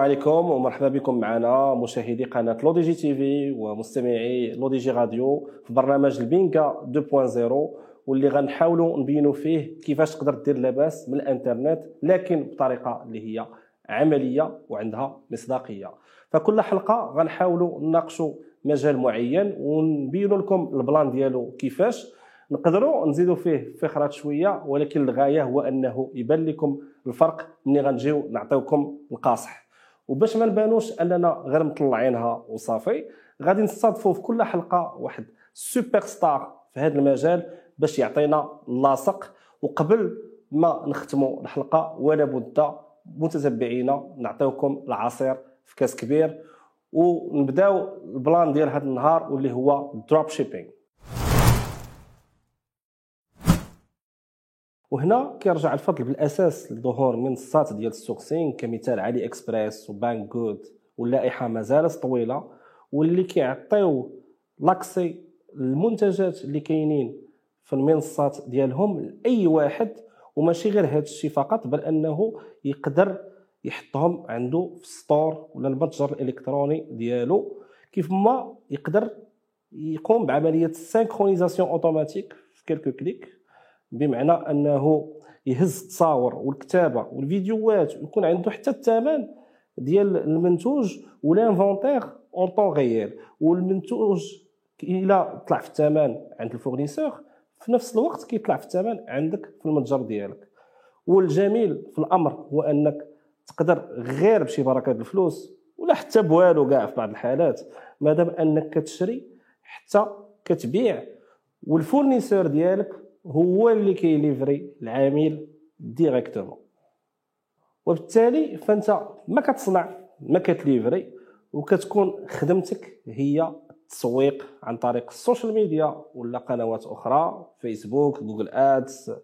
عليكم ومرحبا بكم معنا مشاهدي قناة L'ODJ TV ومستمعي L'ODJ Radio في برنامج LBINGA 2.0 واللي غنحاولوا نبينوا فيه كيفاش تقدر دير لاباس من الانترنت لكن بطريقة اللي هي عملية وعندها مصداقية. فكل حلقة غنحاولوا نناقشوا مجال معين ونبينوا لكم ال plan ديالو كيفاش. نقدروا نزيدوا فيه فخرات شوية ولكن الغاية هو أنه يبان لكم الفرق ملي غنجيو نعطيوكم القاصح. وباش ما نبانوش اننا غير مطلعينها وصافي غادي نستضفوا في كل حلقة واحد سوبر ستار في هذا المجال باش يعطينا اللاصق وقبل ما نختموا الحلقة ولا بد متتبعينا نعطيوكم العصير في كاس كبير. ونبداو ال plan ديال هذا النهار واللي هو dropshipping وهنا كيرجع الفضل بالأساس لظهور منصات ديال ال sourcing كمثال AliExpress و Banggood واللائحة مازالت طويلة واللي كيعطيو l'accès المنتجات اللي كاينين في المنصات ديالهم لأي واحد وماشي غير هذا الشيء فقط بل أنه يقدر يحطهم عنده في store ولا المتجر الإلكتروني ديالو كيف ما يقدر يقوم بعملية ال synchronisation automatique في quelques clics. بمعنى أنه يهز التصاور والكتابة والفيديوهات ويكون عنده حتى الثمن ديال المنتوج و l'inventaire en temps réel والمنتوج إلى طلع في الثمن عند ال fournisseur في نفس الوقت كيطلع في الثمن عندك في المتجر ديالك. والجميل في الأمر هو أنك تقدر غير بشي بركة الفلوس ولا حتى بوالو كاع في بعض الحالات مادام أنك كتشري حتى كتبيع. وال fournisseur ديالك هو اللي كي livrer العميل directement. وبالتالي فانت ما كتصنع ما كت livrer وكتكون خدمتك هي التسويق عن طريق ال social media ولا قنوات أخرى فيسبوك Google Ads.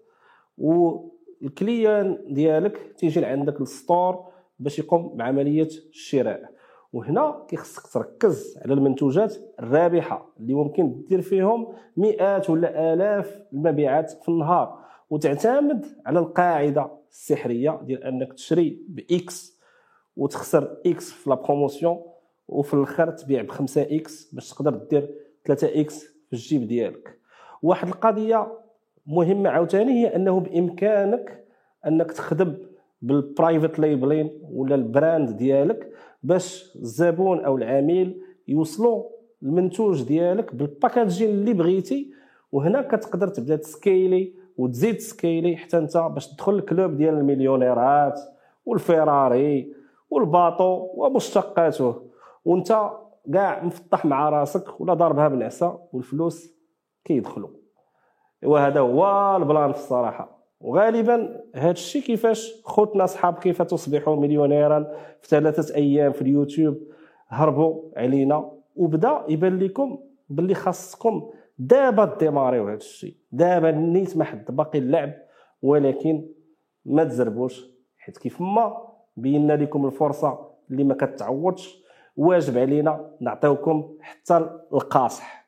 وال client ديالك تيجي لعندك ال store باش يقوم بعملية الشراء. وهنا كيخصك تركز على المنتوجات الرابحة اللي ممكن دير فيهم مئات ولا آلاف المبيعات في النهار. وتعتمد على القاعدة السحرية ديال أنك تشري ب X وتخسر X في la promotion وفي الآخر تبيع ب 5 X باش تقدر دير 3 X في الجيب ديالك. واحد القضية مهمة عاوتاني هي أنه بإمكانك أنك تخدم بال private labeling ولا ال brand ديالك باش الزبون أو العميل يوصلوا المنتوج ديالك بال packaging اللي بغيتي وهنا كتقدر تبدا ت scaler وتزيد ت scaler حتى انت باش تدخل ال club ديال المليونيرات والفيراري وال bateau ومشتقاته. وانت كاع مفطح مع راسك ولا ضاربها بنعسة والفلوس كيدخلوا وهذا هو ال plan في الصراحة. وغالبا هذا الشيء كيفاش خوتنا أصحاب كيف تصبح مليونيرا في ثلاثة أيام في اليوتيوب هربوا علينا وبدا يبان لكم باللي خاصكم دابا démarrer يو هذا الشيء دابا نيت ما حد باقي اللعب ولكن ما تزربوش حيت كيف ما بينا لكم الفرصة اللي ما كتعوضش. واجب علينا نعطيوكم حتى القاصح.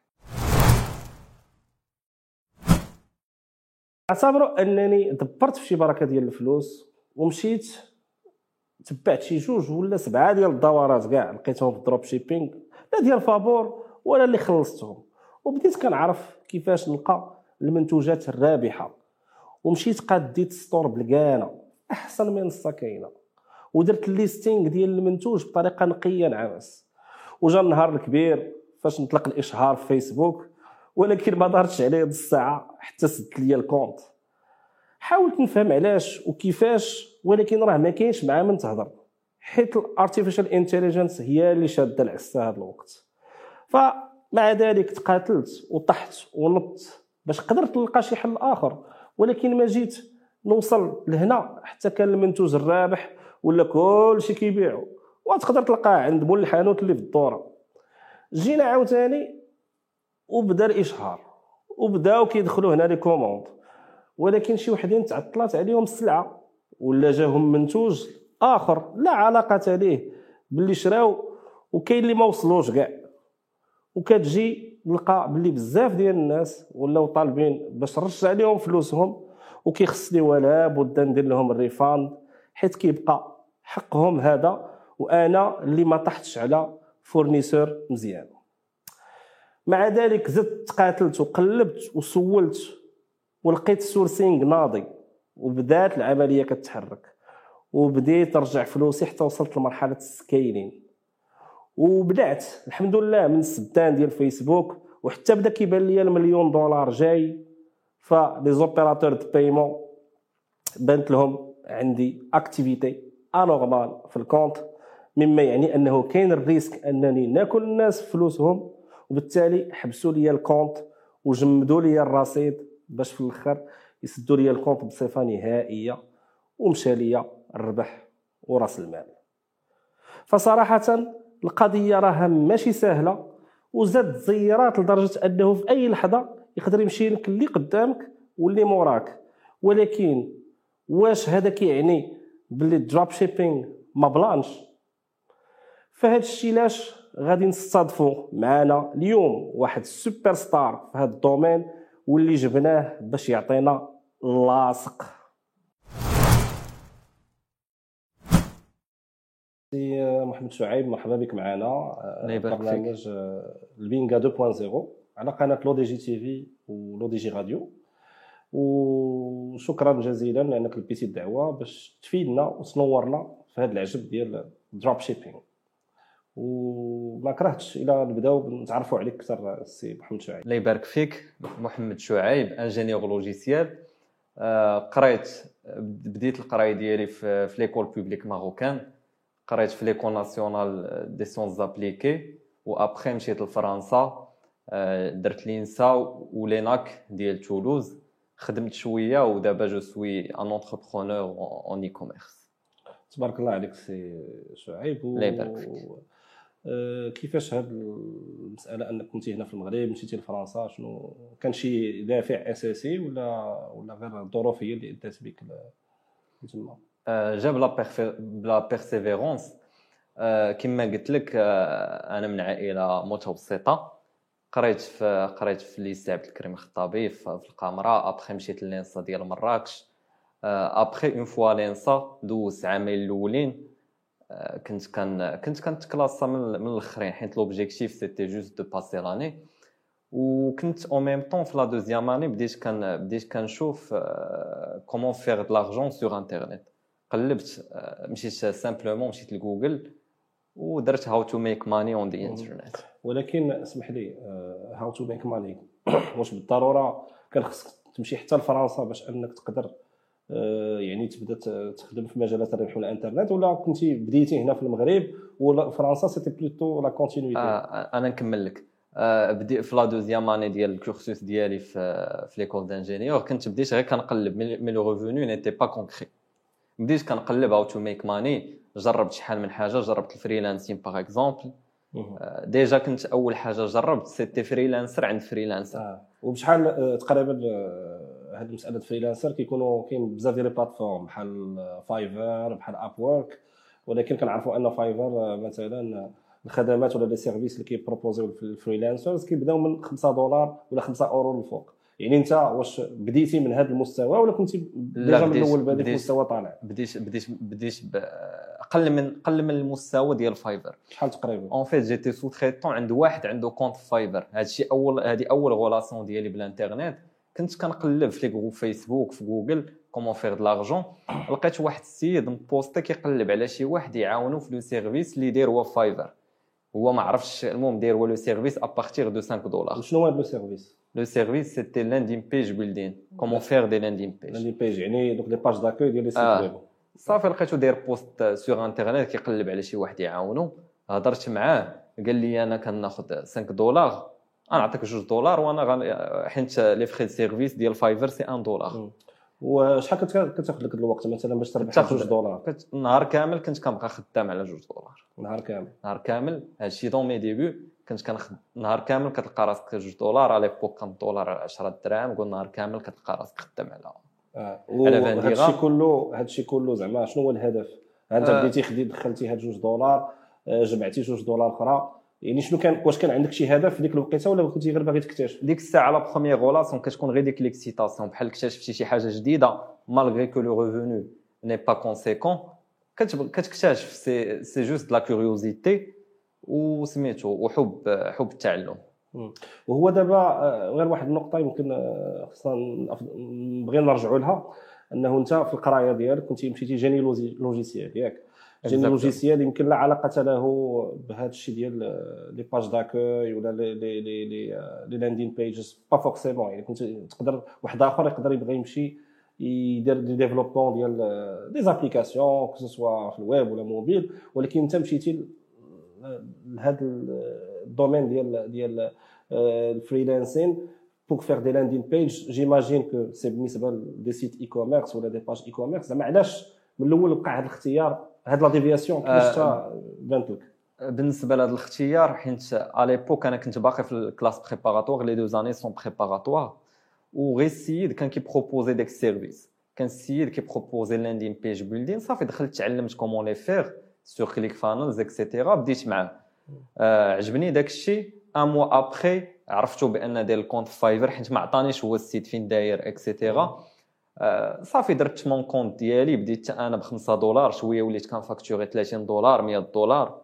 اعتبروا أنني دبرت في شي بركة ديال الفلوس ومشيت تبعت شي جوج ولا سبعة ديال الدورات كاع لقيتهم في ال dropshipping لا ديال فابور ولا اللي خلصتهم. وبديت كنعرف كيفاش نلقى المنتوجات الرابحة. ومشيت قاديت store باللي كأنه أحسن منصه كاينة. ودرت ال listing ديال المنتوج بطريقة نقية نعاس. وجا النهار الكبير فاش نطلق الإشهار في فيسبوك ولكن ما دارتش عليه هاد الساعة حتى سدت ليا ال compte. حاولت نفهم علاش وكيفاش ولكن راه ما كاينش مع من تهضر. حيت ال artificial intelligence هي اللي شادة العسه هذا الوقت. فمع ذلك تقاتلت وطحت ونط باش قدرت نلقى شي حل آخر. ولكن ما جيت نوصل لهنا حتى كان المنتوج الرابح ولا كلشي كيبيعو. وتقدر تلقاه عند مول الحانوت اللي في الدورة. جينا عاوتاني وبدا الاشهار وبداو كيدخلوا هنا les commandes. ولكن شي وحدين تعطلات عليهم السلعه ولا جاهم منتوج آخر لا علاقة ليه باللي شراو وكاين اللي ما وصلوش كاع. وكتجي نلقى باللي بزاف ديال الناس ولاو طالبين باش نرجع لهم فلوسهم وكيخصني ولا بد ندير لهم ال refund حيت كيبقى حقهم هذا وأنا اللي ما طحتش على fournisseur مزيان. مع ذلك زدت قاتلت وقلبت وسولت ولقيت ال sourcing ناضي وبدات العملية كتحرك وبديت نرجع فلوسي حتى وصلت لمرحلة ال scaling وبدات الحمد لله من السبتان ديال فيسبوك وحتى بدا كيبان لي المليون دولار جاي ف les opérateurs de paiement بانت لهم عندي activité anormale في ال compte مما يعني أنه كاين ال risque أنني ناكل الناس فلوسهم وبالتالي حبسوا لي ال compte وجمدوا لي الرصيد باش في الأخر يسدوا لي ال compte بصفة نهائية ومشى لي الربح وراس المال. فصراحة القضية راها ماشي سهلة وزاد زيارات لدرجة أنه في أي لحظة يقدر يمشي لك اللي قدامك واللي موراك. ولكن واش هذا كيعني باللي ال dropshipping ما بلانش؟ فهاد الشيء لاش غادي نستضفوا معنا اليوم واحد سوبر ستار في هذا ال domaine واللي جبناه باش يعطينا la sauce. سي محمد شعيب مرحبا بك معنا برنامج LBINGA 2.0 على قناة لو DJTV ولو DJ Radio وشكرا جزيلا لأنك لبيتي الدعوة باش تفيدنا وتنورنا في هذا العجب ديال dropshipping وما كرهتش إلى نبداو نتعرفوا عليك أكثر السي محمد شعيب. الله يبارك فيك محمد شعيب ingénieur logiciel قريت بديت القراية ديالي في l'école publique marocaine. قريت في l'École nationale des sciences appliquées و après مشيت لفرنسا. درت l'ENSA و l'ENAC ديال تولوز. خدمت شوية ودابا je suis un entrepreneur en e-commerce تبارك الله عليك سي شعيب. الله يبارك فيك. كيفاش هاد المسألة أنك كنتي هنا في المغرب مشيتي لفرنسا شنو؟ كان شي دافع أساسي ولا ولا غير الظروف هي اللي أدات بك تما؟ جاب la persévérance كما قلت لك أنا من عائلة متوسطة. قريت في قريت في lycée عبد الكريم الخطابي في القامره après مشيت ل l'ENSA ديال مراكش. après en fait l'ENSA دوزت عامين الأولين. كنت كان كنت كنت classa من, من الاخرين حيت l'objectif c'était juste de passer لاني وكنت au même temps في la deuxième année بديت كان بديت كنشوف comment faire de l'argent sur internet قلبت مشيت simplement مشيت لجوجل ودرت how to make money on the internet ولكن اسمح لي how to make money واش بالضرورة كان خصك تمشي حتى لفرنسا باش انك تقدر يعني تبدا تخدم في مجالات الربح والانترنت ولا كنتي بديتي هنا في المغرب ولا فرنسا c'était plutôt la continuité أنا نكمل لك. بديت في la deuxième année ديال ال cursus ديالي في في l'école d'ingénieurs كنت بديت غير كنقلب mais le revenu n'était pas concret بديت كنقلب how to make money جربت شحال من حاجة جربت ال freelancing par exemple déjà كنت أول حاجة جربت c'était freelancer عند freelancer آه. وبشحال تقريبا هذه المساله freelancer كيكونوا كاين بزاف ديال les plateformes بحال Fiverr بحال Upwork ولكن كنعرفوا أن Fiverr مثلا الخدمات ولا les services اللي كي proposer و ال freelancers كيبداو من 5 دولار ولا 5 أورو للفوق. يعني أنت واش بديتي من هذا المستوى ولا كنتي déjà من الأول بادي في مستوى طالع؟ بديت بديت بديت أقل من أقل من المستوى ديال Fiverr شحال تقريبا؟ en fait j'étais sous-traitant عند واحد عنده compte Fiverr هادشي اول هذه أول relation ديالي بالإنترنت. كنت كنقلب في les groupes Facebook في جوجل comment faire de l'argent لقيت واحد السيد م posté كيقلب على شي واحد يعاونو في le service اللي داير هو Fiverr هو ما عرفش المهم داير هو le service à partir de 5 دولار شنو هو le service le service c'était landing page building comment faire des landing pages landing page يعني دوك les pages d'accueil ديال les sites web صافي لقيتو داير post sur internet كيقلب على شي واحد يعاونو. هضرت معاه قال لي أنا كناخذ 5 دولار أنا نعطيك جوج دولار وأنا غن... حيت les frais service ديال Fiverr c'est 1 دولار. وشحال كنت كتاخذ لك الوقت؟ مثلا باش تربح جوج دولار. كنت نهار كامل كنت كنبقى خدام على جوج دولار. نهار كامل. نهار كامل هادشي dans mes débuts كنت كنخدم نهار كامل كتلقى راسك جوج دولار على l'époque كان دولار 10 دراهم قول نهار كامل كتلقى راسك خدام على آه. هادشي كله هادشي كله زعما شنو هو الهدف؟ انت بديتي خدي دخلتي هاد جوج دولار جمعتي جوج دولار أخرى؟ يعني شنو كان واش كان عندك شي هدف في ديك الوقيته ولا كنتي غير باغي تكتشف؟ ديك الساعة la première relation كتكون غير ديك l'excitation بحال اكتشفتي شي حاجة جديدة malgré que le revenu n'est pas conséquent كتكتشف. c'est c'est juste la curiosité وسميتو وحب حب التعلم. وهو دابا آه، غير واحد النقطة يمكن آه، خصنا نبغي نرجعوا لها. أنه أنت في القراية ديالك كنتي مشيتي génie logi- logiciel ياك. génie Exactement. logiciel يمكن لا علاقة له بهذا الشيء ديال les pages d'accueil ولا les les les les landing pages pas forcément يعني كنت تقدر واحد آخر يقدر يبغى يمشي يدير des développements ديال des applications que ce soit في الويب ولا موبيل ولكن انت مشيتي لهذا ال domaine ديال ديال ال freelancing pour faire des landing pages j'imagine que c'est بالنسبة ل des sites e-commerce ولا des pages e-commerce زعما علاش من الأول وقع هذا الاختيار هاد la déviation كيفاش آه، تا بانت لك بالنسبة لهذا الاختيار حيت à l'époque أنا كنت باقي في ال classe préparatoire les deux années sont préparatoires وغير السيد كان كي proposer داك ال service. كان السيد كي proposer landing page building صافي دخلت تعلمت comment les faire sur ClickFunnels et cetera بديت معاه. آه عجبني داك الشيء. un mois après عرفتو بأن داير ال compte Fiverr حيت ما عطانيش هو ال site فين داير et cetera آه صافي درت mon compte ديالي بديت أنا ب 5 دولار شوية وليت كن facturer 30 دولار 100 دولار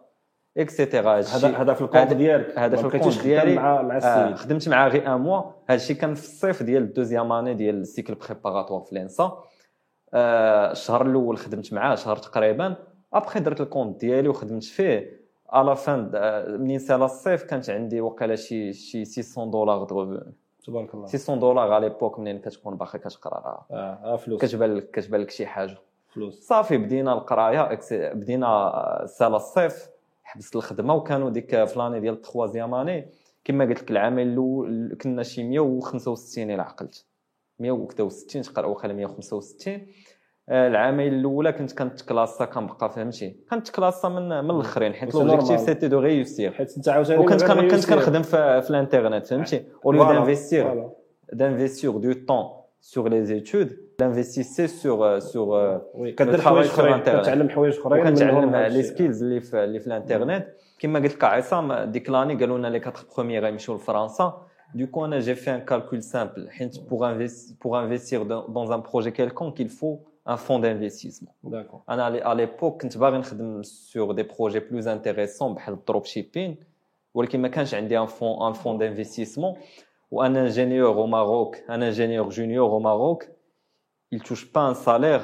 et cetera هذا هذا في ال compte ديالك. هذا في ال compte ديالي. مع مع آه السيد. خدمت معاه غير un mois هذا الشيء كان في الصيف ديال ال deuxième année ديال ال cycle préparatoire في l'ENSA آه الشهر الأول خدمت معاه شهر تقريبا. ابخي درت ال compte ديالي وخدمت فيه. à la fin منين سالا الصيف كانت عندي وقيلا شي شي 600 دولار deux تبارك الله. 600 دولار à l'époque منين كتكون باقي كتقرا راه آه آه، فلوس. كتبان لك كتبان لك شي حاجة. فلوس. صافي بدينا القراية بدينا سالا الصيف حبست الخدمة وكانوا ديك في l'année ديال ال troisième année كما قلت لك العامين الأول كنا شي 165 إلى عقلت. 160 تقرأ واخا 165 آه، العامين الأولى كنت كنت classa كنبقى فهمتي؟ كنت classa من من الأخرين حيت l'objectif. C'était de réussir. حيت أنت عاوتاني وكنت كنت. كنخدم في, في الانترنت فهمتي؟ voilà، d'investir sur les études, d'investissez sur, euh, sur euh, oui كدير حوايج أخرين. Internet. كتعلم حوايج أخرين منهم. هاد les. skills اللي في اللي في الانترنت. كما قلت لك عصام ديك l'année قالوا لنا les 4 premiers غيمشيو لفرنسا. Du coup, j'ai fait un calcul simple. Pour, investi- pour investir dans un projet quelconque, il faut un fonds d'investissement. داكور انا على- à l'époque كنت باغي نخدم sur des projets plus intéressants بحال الدروب شيبين ولكن ما كانش عندي ان فون ان فون دانفستيسمون وانا انجينيور au Maroc un ingénieur junior au Maroc il touche pas un salaire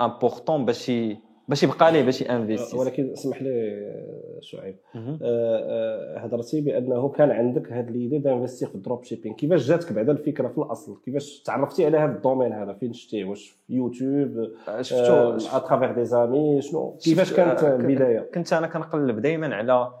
important باش ي- باش يبقى ليه باش y investir ولكن اسمح لي آه، شعيب آه، آه، هضرتي بأنه كان عندك هاد l'idée d'investir في ال dropshipping كيفاش جاتك بعدا الفكرة في الأصل؟ كيفاش تعرفتي على هذا ال domaine هذا؟ فين شتيه واش في يوتيوب؟ شفتو à travers des amis شنو؟ كيفاش كانت آه، البداية؟ كنت أنا كنقلب دائما على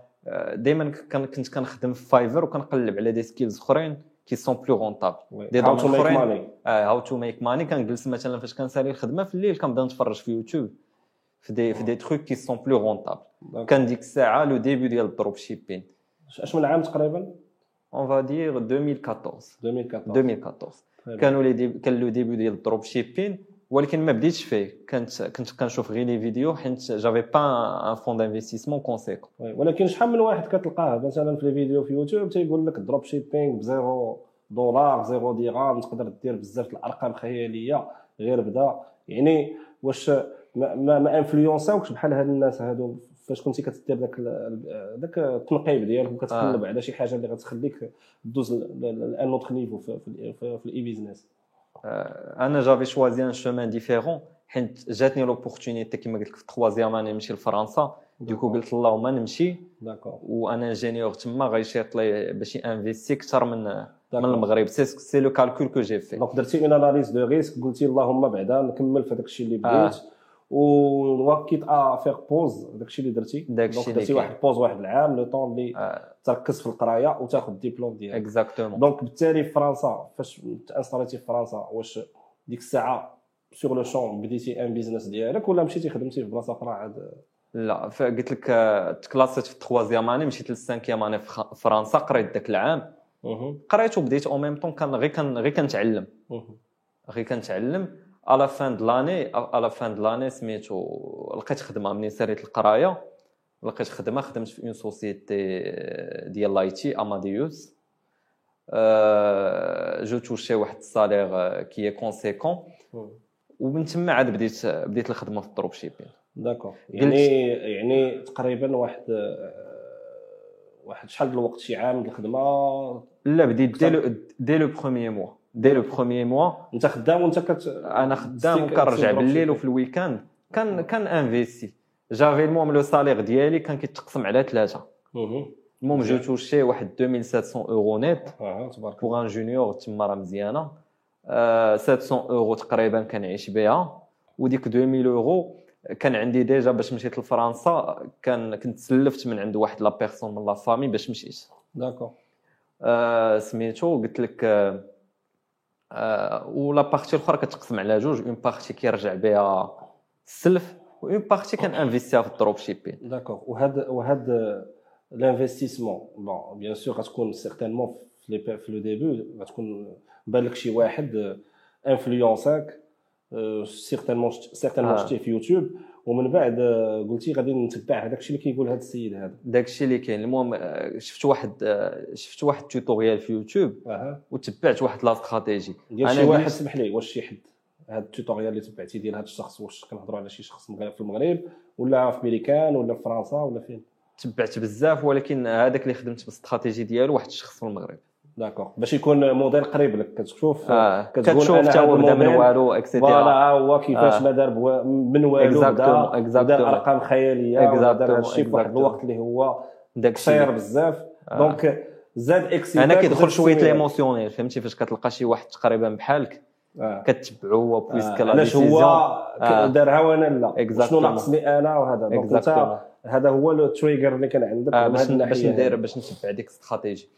دائما كنت كنخدم في فايفر وكنقلب على des skills أخرين qui sont plus rentables des make أخرين. how to make money كنجلس مثلا فاش كنسالي الخدمة في الليل كنبدأ نتفرج في يوتيوب. في des في des trucs qui sont plus rentables كان ديك الساعة le début ديال ال dropshipping اش من عام تقريبا on va dire 2014 2014 2014 كانوا les déb... كان le début ديال ال dropshipping ولكن ما بديتش فيه كنت كنت كنشوف غير les vidéos حيت j'avais pas un fonds d'investissement conséquent ولكن شحال من واحد كتلقاه مثلا في الفيديو في يوتيوب تيقول لك dropshipping بزيرو دولار زيرو درهم تقدر دير بزاف الارقام خياليه غير بدا يعني واش ما ما, ما influençaوكش بحال هاد الناس هادو. فاش كنتي كتدير داك داك التنقيب ديالك وكتقلب على شي حاجة اللي غتخليك دوز l'un autre niveau في, في, في, في ال e-business أنا j'avais choisi un chemin différent حيت جاتني l'opportunité كما قلت لك في ال troisième année نمشي لفرنسا. du coup قلت اللهم نمشي. d'accord وأنا ingénieur تما غيشيط لي باش investir أكثر من من. المغرب. c'est c'est le calcul que j'ai fait donc درتي une analyse de risque قلتي اللهم بعدا نكمل في داك الشيء اللي آه. و quitte à faire pause داك الشيء اللي درتي. داك donc الشيء درتي واحد pause واحد العام le temps اللي آه. تركز في القراية وتاخذ الدبلوم ديالك. exactement donc بالتالي في فرنسا فاش ت installéتي في فرنسا واش ديك الساعة sur-le-champ بديتي un business ديالك ولا مشيتي خدمتي في بلاصة أخرى عاد؟ لا قلت لك آه، ت classéت في ال troisième année مشيت لل cinquième année في فرنسا قريت ذاك العام. قريت وبديت au même temps كان غير كان غير كنتعلم. غير كنتعلم. à la fin de l'année à la fin de l'année سميتو لقيت خدمة منين؟ ساليت القراية. لقيت خدمة خدمت في une société ديال l'IT اماديوس je touchais واحد ال salaire qui conséquent. ومن تما عاد بديت بديت الخدمة في ال dropshipping. d'accord يعني يعني تقريبا واحد آه، واحد شحال الوقت؟ شي عام الخدمة؟ لا بديت dès le dès le premier mois dès le premier mois. انت خدام وانت كت أنا خدام وكنرجع بالليل وفي ال week-end كان كان investir. j'avais المهم le salaire ديالي كان كيتقسم على ثلاثة. مهم. المهم je touchais واحد 2700 euros net آه تبارك pour un junior تما راه مزيانة. آه، 700 أورو تقريبا كنعيش بها. وديك 2000 أورو كان عندي déjà باش مشيت لفرنسا. كان كنت سلفت من عند واحد la personne من la famille باش مشيت. d'accord آه، سميتو قلت لك آه، آه، و la partie الاخرى كتقسم على جوج. une partie كيرجع بها السلف و une partie كان investiها في ال dropshipping d'accord وهاد وهاد l'investissement bon bien sûr غتكون certainement في le début غتكون بان لك شي واحد influençaك certainement آه. شتيه في يوتيوب ومن بعد آه، قلتي غادي نتبع هذاك الشيء اللي كيقول هذا السيد هذا. داكشي اللي كاين. المهم آه، شفت واحد آه، شفت واحد tutorial في يوتيوب أها. وتبعت واحد la stratégie ديال شي واحد سمح لي واش شي حد هاد ال tutorial اللي تبعتي ديال هاد الشخص واش كنهضروا على شي شخص في المغرب ولا في ميريكان ولا في فرنسا ولا فين؟ تبعت بزاف ولكن هذاك اللي خدمت بالاستراتيجي ديالو واحد الشخص في المغرب. d'accord باش يكون موديل قريب لك كتشوف آه. كتشوف حتى هو بدا من والو voilà et cetera ها هو كيفاش آه. ما دار من والو بدا. ودار أرقام خيالية هذا الشيء في واحد. الوقت اللي هو قصير بزاف donc زاد اكسيتاك أنا كيدخل شوية. ليموسيونيل فهمتي فاش كتلقى شي واحد تقريبا بحالك آه. كتبعو هو بويسك آه، لا علاش هو آه. دارها وأنا لا. شنو ناقصني أنا وهذا دونك. هذا هو لو تريجر اللي كان عندك آه باش ندير. باش نتبع ديك الاستراتيجي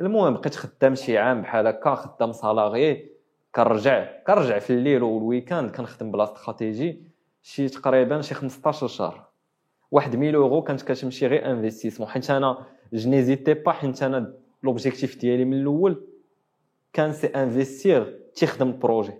المهم بقيت خدام شي عام بحال هكا خدام سالاري كنرجع كنرجع في الليل والويكاند كنخدم بلا استراتيجي شي تقريبا شي 15 شهر. واحد 1000 أورو كانت كتمشي غير investissement حيت أنا je n'hésitais pas حيت أنا l'objectif ديالي من الأول كان c'est investir تيخدم ال projet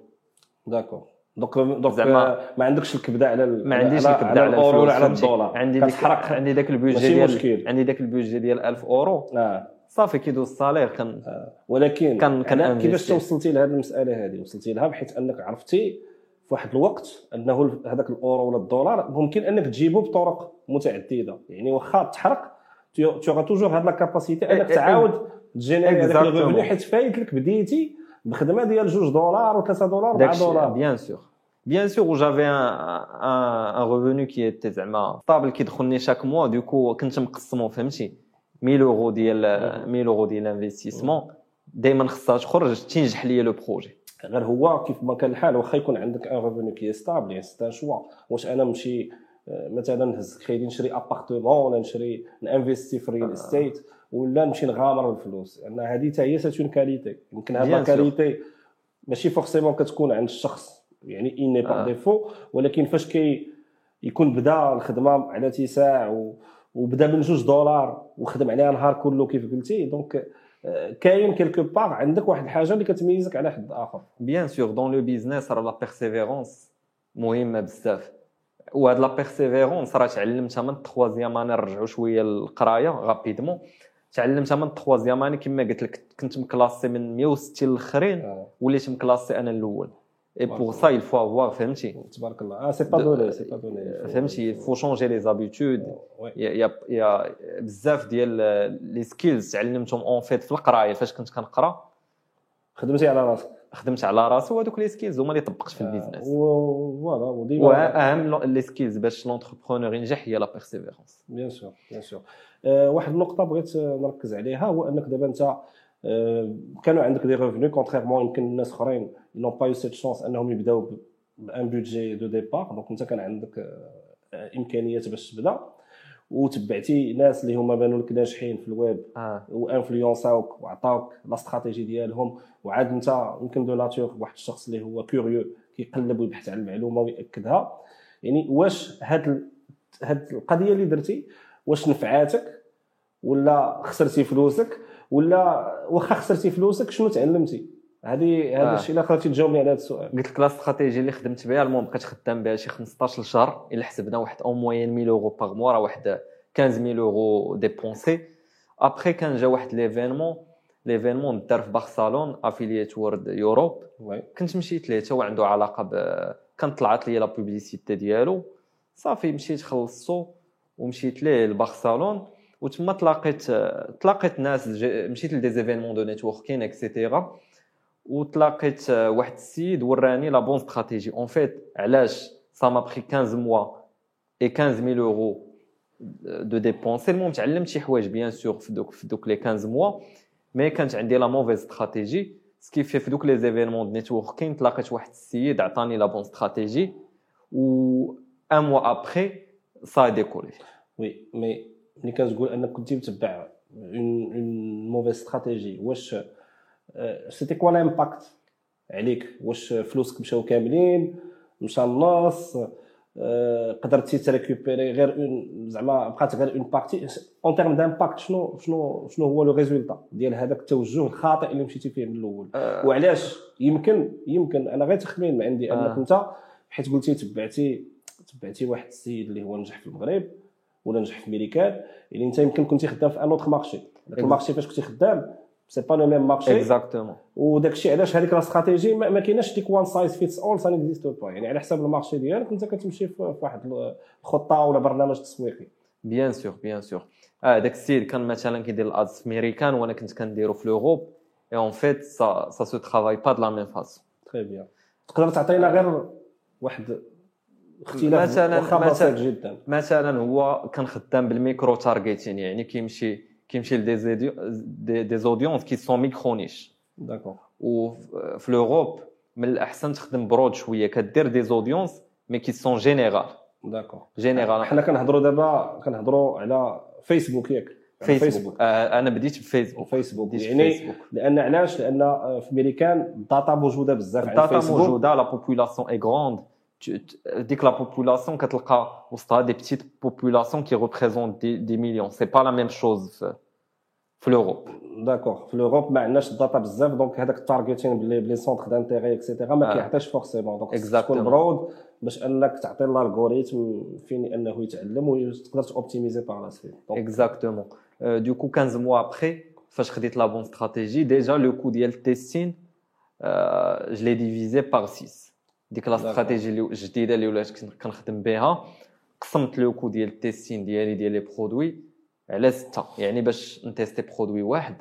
d'accord donc donc زعما- آه، ما عندكش الكبدة على ال- ما عنديش على- الكبدة على الاورو ولا على؟ الدولار. عندي ديك عندي داك ال budget ماشي ديال. عندي داك ال budget ديال 1000 أورو. آه. صافي كيدوز ال salaire كان ولكن كان- كان أنا كيفاش. توصلتي لهذه المسألة هذه وصلتي لها بحيث أنك عرفتي في واحد الوقت أنه هذاك الأورو ولا الدولار ممكن أنك تجيبه بطرق متعددة يعني واخا تحرق t'auras toujours هاد la capacité أنك إيه، إيه. تعاود ت générer هذاك. ال revenu حيت فايت لك بديتي بخدمة ديال جوج دولار و3 دولار 4 دولار bien sûr bien sûr و j'avais un un revenu qui était زعما stable كيدخلني chaque mois donc كنت مقسمو فهمتي 1000 اورو ديال 1000 اورو ديال investissement دائما خصها تخرج تنجح ليا le projet. غير هو كيف ما كان الحال واخا يكون عندك un revenu qui stable يعني c'est un choix واش أنا نمشي آه، مثلا نهز كريدي نشري appartement ولا نشري ن investir في ال real estate ولا نمشي نغامر بالفلوس. لأن هذه حتى هي c'est une qualité يمكن la sûr. qualité ماشي forcément كتكون عند الشخص يعني inné آه. début ولكن فاش كي يكون بدا الخدمة على اتساع و وبدا من جوج دولار وخدم عليها نهار كله كيف قلتي. donc آه، كاين quelque part عندك واحد الحاجة اللي كتميزك على حد آخر. bien sûr dans le business راه la persévérance مهمة بزاف. وهاد la persévérance راه تعلمتها من ال troisième. année نرجعوا شوية للقراية rapidement تعلمتها من ال troisième. année كما قلت لك كنت م classé من 160 الاخرين آه. وليت م classé أنا الأول. تبارك pour ça il faut avoir فهمتي تبارك الله آه c'est pas donné c'est pas donné فهمتي il faut changer les habitudes. oui. يا يا يا بزاف ديال les skills تعلمتهم en fait في القرايه فاش كنت كنقرأ؟ خدمتي على راسك. خدمت على راسي. وهذوك les skills هما اللي طبقت في ال business و- voilà وديما وأهم les skills باش l'entrepreneur ينجح هي la persévérance bien sûr bien sûr آه، واحد النقطة بغيت آه، نركز عليها هو انك دابا أنت آه، كانوا عندك des revenus contrairement يمكن الناس أخرين. n'ont pas eu cette chance إنهم يبداو ب un budget de départ donc أنت كان عندك آه، إمكانيات باش تبدأ. وتبعتي ناس اللي هما بانوا لك ناجحين في الويب. آه. و influence اوك وعطاوك la stratégie ديالهم. وعاد أنت يمكن de nature واحد الشخص اللي هو curieux كيقلب ويبحث على المعلومة ويأكدها. يعني واش هاد ال... هاد القضية اللي درتي واش نفعاتك؟ ولا خسرتي فلوسك؟ ولا واخا خسرتي فلوسك شنو تعلمتي؟ هذه هذا آه. الشيء اللي خليتي تجاوبني على هذا السؤال. قلت لك la stratégie اللي خدمت بها المهم بقيت خدام بها شي 15 شهر إلا حسبنا واحد en moyenne 1000 أورو par mois راه واحد 15000 أورو dépensés. après كان جا واحد l'événement l'événement دار في بارسلون Affiliate World Europe كنت مشيت ليه؟ حتى هو عنده علاقة ب كانت طلعت لي la publicité ديالو. صافي مشيت خلصتو ومشيت ليه لبرشلون وتما تلاقيت تلاقيت ناس مشيت ل des événements de networking et cetera وتلاقيت واحد السيد وراني la bonne stratégie en fait علاش ça m'a pris 15 mois et 15000 euros de dépenses المهم تعلمت شي حوايج bien sûr في دوك في دوك لي 15 موا مي كانت عندي la mauvaise stratégie sauf que في دوك les événements de networking تلاقيت واحد السيد عطاني la bonne stratégie و un mois après ça décollé oui mais ملي كتقول انك كنتي متبع une une mauvaise stratégie واش c'était quoi l'impact عليك واش فلوسك مشاو كاملين مشى النص آه، قدرتي ت récupérer غير une زعما بقات غير une partie en termes d'impact شنو شنو شنو هو le résultat ديال هذاك التوجه الخاطئ اللي مشيتي فيه من الأول وعلاش يمكن يمكن أنا غير تخمين من عندي انك آه. انت حيت قلتي تبعتي تبعتي واحد السيد اللي هو نجح في المغرب ولا نجح في ميريكان اللي انت يمكن كنتي خدام في un autre marché داك ال marché فاش كنتي خدام c'est pas le même marché exactement وداك الشيء علاش هذيك la stratégie ما, كايناش ديك one size fits all ça n'existe pas يعني على حساب ال marché ديالك انت كتمشي في واحد الخطه ولا برنامج تسويقي. bien sûr bien sûr آه داك السيد كان مثلا كيدير ال ads في ميريكان وأنا كنت كنديرو في l'Europe et en fait ça ça se travaille pas de la même façon très bien تقدر تعطينا غير واحد اختلاف مثلاً- مثلاً- جدا. مثلا هو كان خدام بال micro targeting يعني كيمشي كيمشي ل des des, des audiences qui sont micro niche d'accord وفي l'Europe من الاحسن تخدم broad شوية كدير des audiences mais qui sont générales d'accord générales حنا كنهضروا دابا كنهضروا على فيسبوك ياك على فيسبوك آه أنا بديت بفيسبوك فيسبوك يعني فيسبوك. لأن علاش لأن في ميريكان ال data موجوده بزاف ال data موجوده la population est grande ديك la population كتلقى وسطها des petites populations qui représentent des, des millions c'est pas la même chose في, في l'Europe d'accord في l'Europe ما عندناش ال data بزاف donc هذاك التارجيتين بلي بلي سونتر دانتيغي اكسيتيرا ما آه. كيعطيش forcément donc خصك Exactement. تكون broad باش انك تعطي ال algorithm فين انه يتعلم وتقدر ت optimiser par la suite donc exactement d'un coup 15 mois après فاش خديت la bonne stratégie déjà le coût ديال ال testing je l'ai divisé par 6 ديك la. stratégie اللي الجديدة اللي ولات كن- كنخدم بها قسمت le coût ديال ال testing ديالي ديال les produits على ستة. يعني باش ن teste-ي produit واحد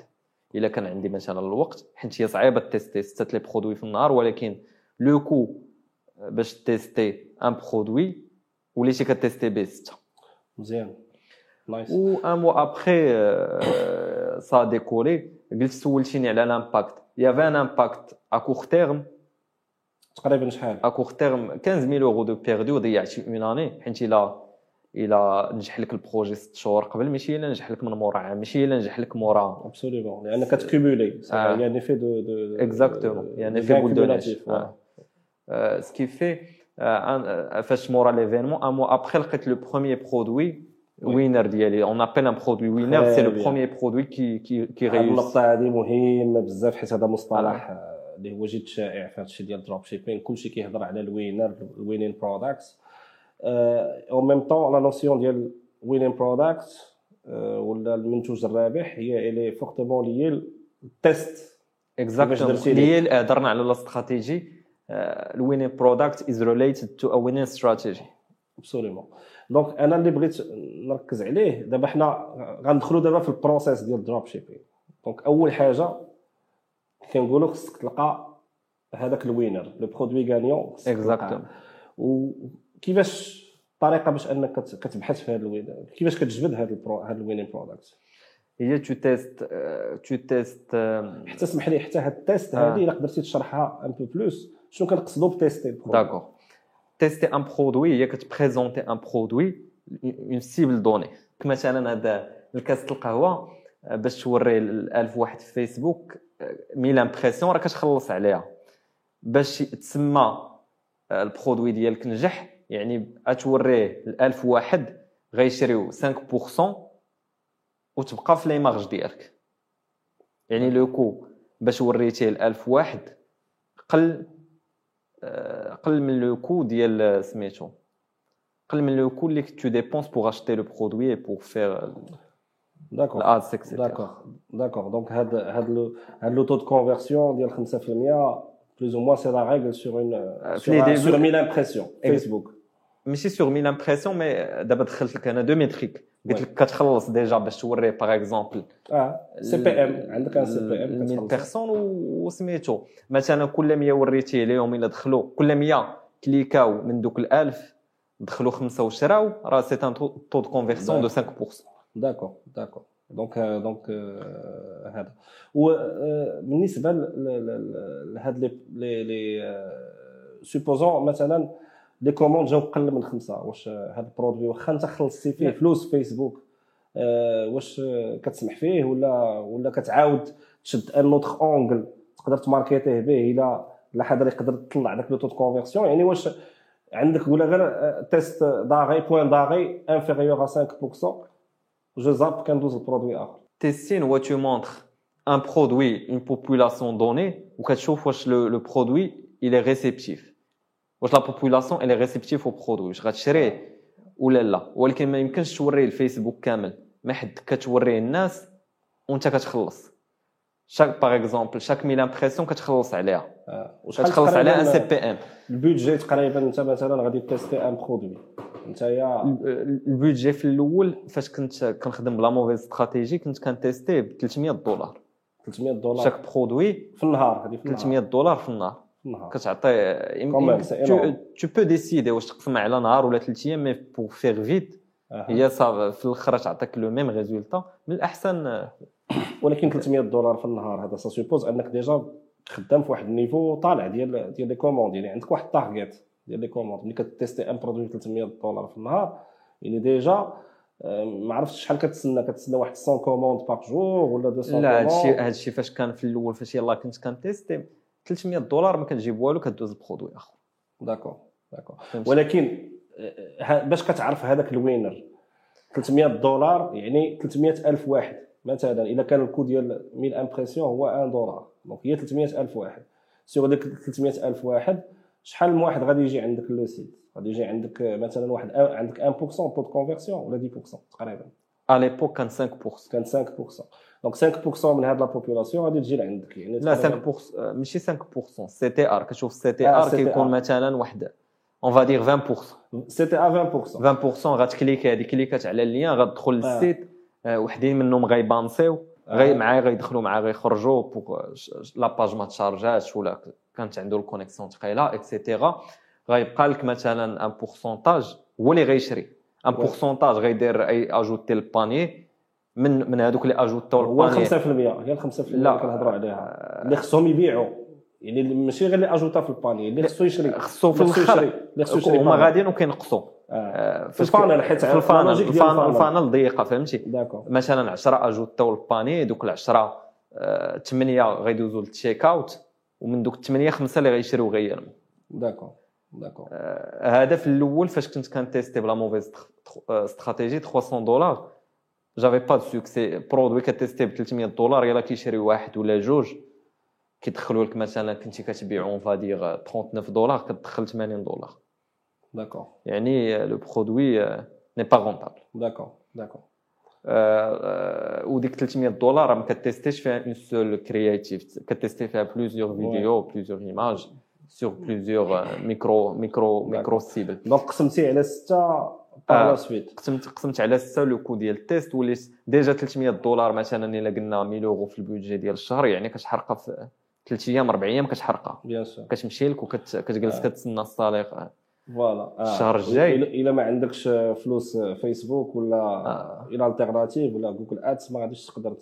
إلا كان عندي مثلا الوقت حيت هي صعيبة تيستي ستة les produits في النهار ولكن le coût باش ت teste-ي un produit وليتي كت teste-ي به ستة. مزيان. nice و un mois après ça décollait قلت سولتيني على l'impact y avait un impact à court terme تقريبا شحال؟ à court terme 15000 euros de perdus ضيعتي une année حيت الا إلا نجح لك ال projet ست شهور قبل ماشي إلا نجح لك من مورا عام ماشي إلا نجح لك مورا. absolument لأن كت cumuler. آه. يعني في deux deux exactement يعني في boule de neige ce qui fait فاش مورا l'événement un mois après لقيت le premier produit winner ديالي. on appelle un produit winner c'est le. premier produit qui qui qui هاد réussit النقطة هذه مهمة بزاف حيت هذا مصطلح آه، اللي هو جد شائع في هذا الشيء ديال ال dropshipping كلشي كيهضر على ال winner ال winning products au même temps la notion ديال winning product ولا المنتوج الرابح هي الي fortement liée ال test exactement هي هضرنا على ال stratégie ال winning product is related to a winning strategy absolument donc أنا اللي بغيت نركز عليه دابا حنا غندخلوا دابا في ال process ديال ال dropshipping donc أول حاجة كنقولوا خصك تلقى هذاك ال winner le produit gagnant exactement كيفاش الطريقة باش أنك كت- كتبحث في هذا ال winner كيفاش كتجبد هذا البرو هذا ال winning product هي tu testes tu testes حتى اسمح لي حتى هاد ال test آه. هذه إلا قدرتي تشرحها un peu plus شنو كنقصدوا ب tester d'accord tester un produit هي كت présente-ي un produit à une cible donnée مثلا هذا الكاس القهوه آه، باش توري ال 1000 واحد في فيسبوك آه، mille impressions راه كتخلص عليها. باش تسمى آه، ال produit ديالك نجح يعني غتوريه ل 1000 واحد غيشريو 5% وتبقى في les marges ديالك. يعني le coût باش وريتيه ل 1000 واحد قل آه، قل من le coût ديال سميتو. قل من le coût اللي tu dépenses pour acheter le produit pour faire d'accord ال ads et cetera d'accord d'accord donc هاد هاد le هاد le taux de conversion ديال 5% plus ou moins c'est la règle sur on fait les sur débi- 1000 impressions فيسبوك ماشي sur 1000 impressions mais دابا دخلت لك أنا deux métriques قلت Ouais. لك كتخلص déjà باش توري par exemple آه سي بي ام عندك ان سي بي ام 1000 بيرسون وسميتو مثلا كل 100 وريتيه ليهم الا دخلوا. كل 100 clique-او من دوك ال 1000 دخلوا خمسة وشراو راه c'est un taux de conversion de 5% d'accord d'accord donc donc هذا وبالنسبه لهاد لي لي سوبوزون مثلا لي كوموند جاو قل من خمسه واش هاد البرودوي واخا انت خلصتي فيه فلوس فيسبوك واش كتسمح فيه ولا ولا كتعاود تشد ان اوتر اونغل تقدر تماركيتيه به إلى لا حدا يقدر تطلع داك لو تو كونفيرسيون يعني واش عندك ولا غير تيست داغي بوان داغي انفيريور 5% je zappe qu'un douze produit où tu montres un produit, une population donnée, ou quelque chose le, le produit, il est réceptif. La population, elle est réceptive au produit. Je rachèterai ou là là. Ou elle ما يمكنش توري الفيسبوك كامل. ما حد كتوريه الناس وانت كتخلص. chaque par exemple chaque 1000 impressions كتخلص عليها وكتخلص عليها un CPM ال budget تقريبا انت مثلا غادي ت teste-ي un produit انت يا ال budget في الأول فاش كنت كنخدم ب la mauvaise stratégie كنت كن teste-ي ب 300 دولار. 300 دولار. chaque produit في النهار هذه في النهار. 300 دولار في النهار. كتعطي tu peux décider واش تقسمها على نهار ولا ثلاث أيام mais pour faire vite. هي صافي في الآخر تعطيك le même résultat من الأحسن ولكن 300 دولار في النهار هذا ça suppose أنك déjà خدام في واحد ال niveau طالع ديال ديال les commandes يعني عندك واحد ال target ديال les commandes ملي كت teste-ي un produit 300 دولار في النهار يعني déjà آه، ما عرفتش شحال كتسنى. كتسنى واحد 100 كوموند باغ جور ولا 200 لا هادشي هادشي فاش كان في الأول فاش يلاه كنت كن teste-ي 300 دولار ما كتجيب والو كدوز produit آخر. d'accord d'accord؟ ولكن آه، باش كتعرف هذاك ال winner 300 دولار يعني 300 ألف واحد. مثلا إذا كان ال coût ديال 1000 impressions هو 1 دولار donc هي 300 ألف واحد. sur ديك 300 ألف واحد شحال من واحد غادي يجي عندك le site؟ غادي يجي عندك مثلا واحد عندك 1% taux conversion ولا 10% تقريبا؟ à l'époque كان 5% كان 5% donc 5% من هاد la population غادي تجي لعندك. يعني لا تقريباً 5% آه، ماشي 5% سي تي ار كتشوف سي تي ار. كيكون مثلا واحد. on va dire 20% c'était à 20% 20% غت clique-ي هذه clics-ات على ال lien غتدخل آه. لل site آه، وحدين منهم غي bouncer-و غي معاه غيدخلوا معاه غيخرجوا pour la page ما ت charge-اتش ولا كانت عنده ال connexion ثقيله et cetera غيبقى لك مثلا un pourcentage هو اللي غيشري. ان. pourcentage غيدير أي ajouté ال panier من من هذوك اللي ajout او هو ال panier 5% هي ال 5% لا. اللي كنهضروا عليها. اللي خصهم يبيعوا. يعني ماشي غير اللي ajout ا في ال panier اللي خصو يشري. خصو في الآخر اللي خصو يشري هما. غاديين وكينقصوا آه. آه، في فاش البانل حيت في الفانل الفانل الفانل. الفانل ضيقه فهمتي؟ مثلا 10 ajout او ال panier دوك ال 10 8 غيدوزوا لل check out ومن دوك 8 خمسة اللي غيشريو غيرموا d'accord d'accord هذا في الأول فاش كنت كن tester ب la mauvaise stratégie 300 دولار j'avais pas de succès produit كت tester ب 300 دولار يلا كيشري واحد ولا جوج كيدخلوا لك مثلا كنتي كتبيعو en valeur de 39 دولار كتدخل 80 دولار. d'accord يعني le produit n'est pas rentable d'accord d'accord وديك 300 دولار ما كت test يش فيها une seule créative. كت tester فيها plusieurs vidéos plusieurs images sur plusieurs micro micro micro cibles. donc قسمتي على 6 par لا آه. سويت قسمت قسمت على 6 le coût ديال ال test وليت déjà 300 دولار مثلا إلا قلنا 1000 أورو في ال budget ديال الشهر يعني كتحرقها في 3 أيام 4 أيام كتحرقها. كتمشي لك وكتجلس آه. كتسنى ال salaire voilà. آه. الشهر الجاي. الا ما عندكش فلوس فيسبوك ولا آه. les alternatives ولا Google Ads ما غاديش تقدر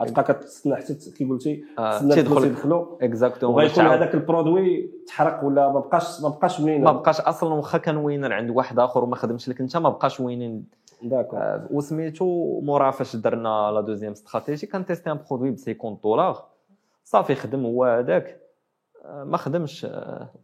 غتبقى كتستنى حتى كي قلتي آه، تستنى الفلوس تيدخل يدخلوا. exactement وغيكون هذاك ال produit تحرق ولا ما بقاش ما بقاش منين ما بقاش أصلا واخا كان winner عند واحد آخر وما خدمش لك انت ما بقاش winner d'accord. آه، وسميتو مورا فاش درنا la deuxième stratégie كان tester un produit ب 50 دولار صافي خدم هو هذاك. آه، ما خدمش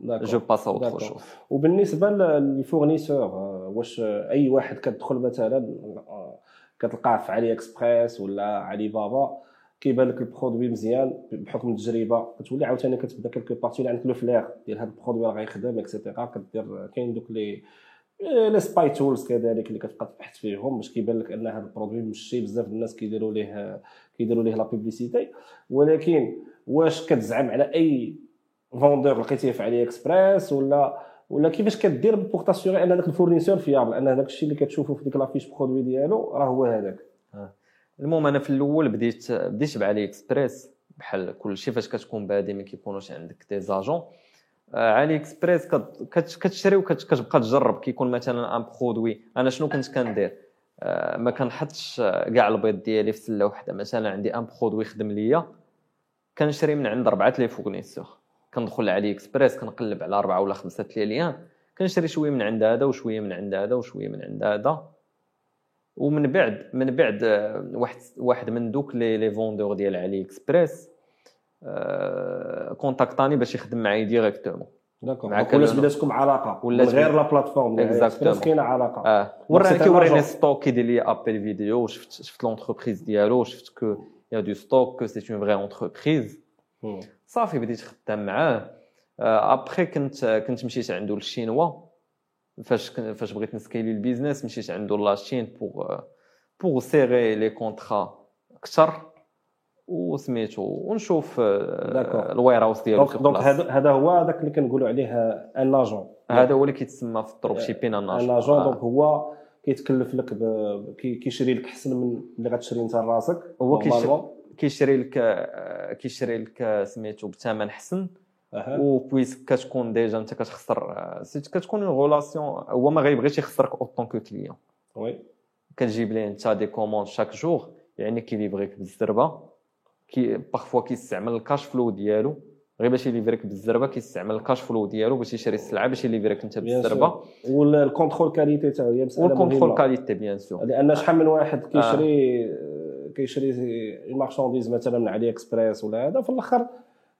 داكور je passe autre. chose وبالنسبة لل fournisseur آه، واش أي واحد كتدخل مثلا آه، كتلقاه في علي إكسبريس ولا علي بابا كيبان لك ال produit مزيان بحكم التجربة. كتولي عاوتاني كتبدا quelque part عندك le flair ديال هذا ال produit راه غيخدم et cetera كدير كاين دوك les les spy tools كذلك اللي كتبقى تبحث فيهم باش كيبان لك أن هذا ال produit مشي بزاف الناس كيديروا ليه كيديروا ليه la publicité ولكن واش كتزعم على أي vendeur لقيتيه في علي اكسبريس ولا ولا كيفاش كدير pour t'assurer ان هذاك ال fournisseur fiable ان هذاك الشيء اللي كتشوفه في ديك la fiche produit ديالو راه هو هذاك المهم أنا في الأول بديت بديت بعلي اكسبريس بحال كلشي فاش كتكون بادي ما كيكونوش عندك des agents. علي اكسبريس كتشري وكتبقى تجرب كيكون مثلا un produit أنا شنو كنت كندير؟ آه، ما كنحطش كاع البيض ديالي في سلة وحدة. مثلا عندي un produit خدم ليا كنشري من عند أربعة les fournisseurs كندخل علي اكسبريس كنقلب على أربعة ولا خمسة les liens. كنشري شوية من عند هذا وشوية من عند هذا وشوية من عند هذا. ومن بعد من بعد آه، واحد واحد من دوك les les vendeurs ديال علي اكسبريس contact اني باش يخدم معايا directement. d'accord ولا بيناتكم علاقة. ولات غير la plateforme exactement كاينة علاقة. آه. وراني كيوريني stock كيدير les appels vidéo شفت شفت l'entreprise ديالو شفت qu'y a du stock que c'est une vraie entreprise صافي بديت خدام معاه. ابخي كنت كنت مشيت عنده للشينوا. فاش فاش بغيت ن scaler ال business مشيت عنده la Chine pour pour serrer les contrats أكثر. وسميتو ونشوف ال warehouse ديالو donc هذا هو هذاك اللي كنقولوا عليه un agent هذا هو اللي كيتسمى في ال dropshipping un agent un agent donc هو كيتكلف لك كيشري لك احسن من اللي غتشري انت لراسك هو كيشري لك كيشري لك سميتو بثمن حسن. و puis كتكون déjà انت كتخسر كتكون en relation هو ما غيبغيش يخسرك en tant que client oui كتجيب ليه انت des commandes chaque jour يعني كي livre يك بالزربة كي parfois كيستعمل ال cash flow ديالو غير باش ي livre يك بالزربة كيستعمل ال cash flow ديالو باش يشري السلعة باش ي livre يك انت بالزربة. وال contrôle qualité حتى هي مسألة وال contrôle qualité bien sûr لأن شحال من واحد كيشري آه. كيشري marchandise مثلا من علي اكسبريس ولا هذا في الآخر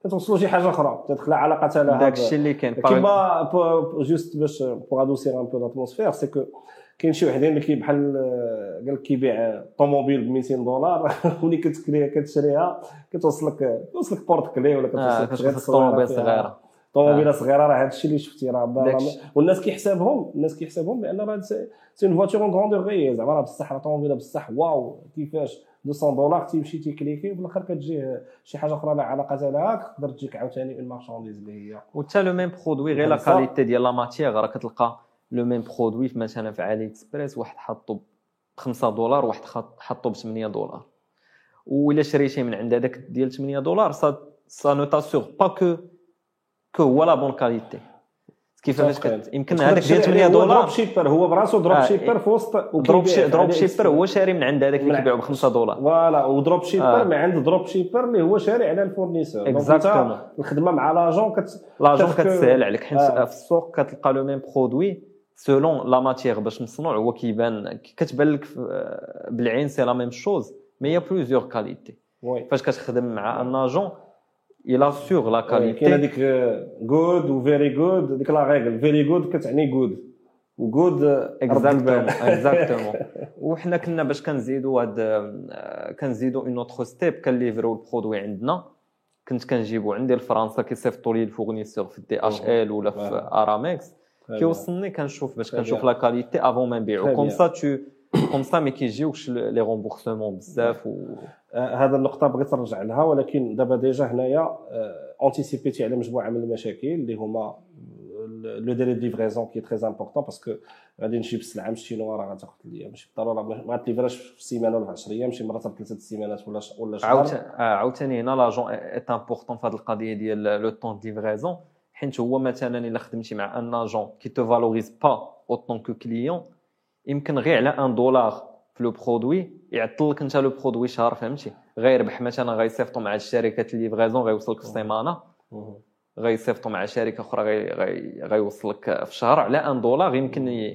كتوصلوا شي حاجة أخرى. تدخل علاقه لها داك الشيء اللي كاين. كيما juste باش pour adoucir un peu l'atmosphère c'est que كاين شي وحدين اللي بحال قال لك كيبيع طوموبيل ب 200 دولار ملي كتكريها كتشريها كتوصلك توصلك porte-clés ولا كتوصلك آه طوموبيل صغيرة طوموبيلة صغيرة راه هذا الشيء اللي شفتي راه والناس كيحسبهم الناس كيحسبهم بأن راه c'est une voiture en grandeur réelle زعما راه بصح راه طوموبيلة بصح واو كيفاش؟ 200 دولار تيمشي تي cliquer وفي الآخر كتجيه شي حاجة أخرى لا علاقة لها تقدر تجيك عاوتاني une marchandise اللي هي. وتا le même produit غير la qualité ديال la matière راه كتلقى le même produit مثلا في علي إكسبريس واحد حاطو ب 5 دولار واحد حاطو ب 8 دولار. وإلا شريتي من عند هذاك ديال 8 دولار ça ça ne t'assure pas que que هو la bonne qualité. كيفاش يمكن هذاك ديال 8 دولار. dropshipper هو براسو dropshipper في وسط drop dropshipper هو شاري من عند هذاك اللي كيبيعو ب 5 دولار. voilà و dropshipper من عند dropshipper اللي هو شاري على ال fournisseur exactement الخدمة مع l'agent كت l'agent كتسهل عليك. حيت في السوق كتلقى le même produit selon la matière باش مصنوع. هو كيبان كتبان لك بالعين c'est la même chose mais y a plusieurs qualités فاش كتخدم مع un agent il assure la qualité. كاين هذيك good و very good ديك la règle very good كتعني good و good exactement exactement وحنا كنا باش كنزيدوا هاد كنزيدوا un autre step كنليفرو ال produit عندنا كنت كنجيبو عندي لفرنسا كيصيفطوا لي ال fournisseur في DHL ولا في ارامكس كيوصلني كنشوف باش كنشوف la qualité avant ما نبيعو comme ça tout comme ça ما كيجيوكش لي remboursement بزاف و هذا النقطة بغيت نرجع لها ولكن دابا déjà هنايا اونتيسيبيتي على مجموعة من المشاكل اللي هما le délai de livraison qui est très important parce que غادي نجيب السلعه من الشينوا راه غتاخذ ليا ماشي بالضرورة ما غاتليفراش في سيمانه ولا في 10 أيام شي مرات ثلاثة السيمانات ولا ولا شهر. عاوتاني هنا l'agent est important في هذه القضية ديال le temps de livraison حيت هو مثلا إلا خدمتي مع un agent qui te valorise pas autant que client يمكن غير على un dollar في le produit يعطل لك انت le produit شهر فهمتي؟ غيربح مثلا غيصيفطوا مع الشركات ال livraison غيوصلك في سيمانة. غيصيفطوا مع شركة أخرى غي غي غيوصلك في شهر على un dollar يمكن.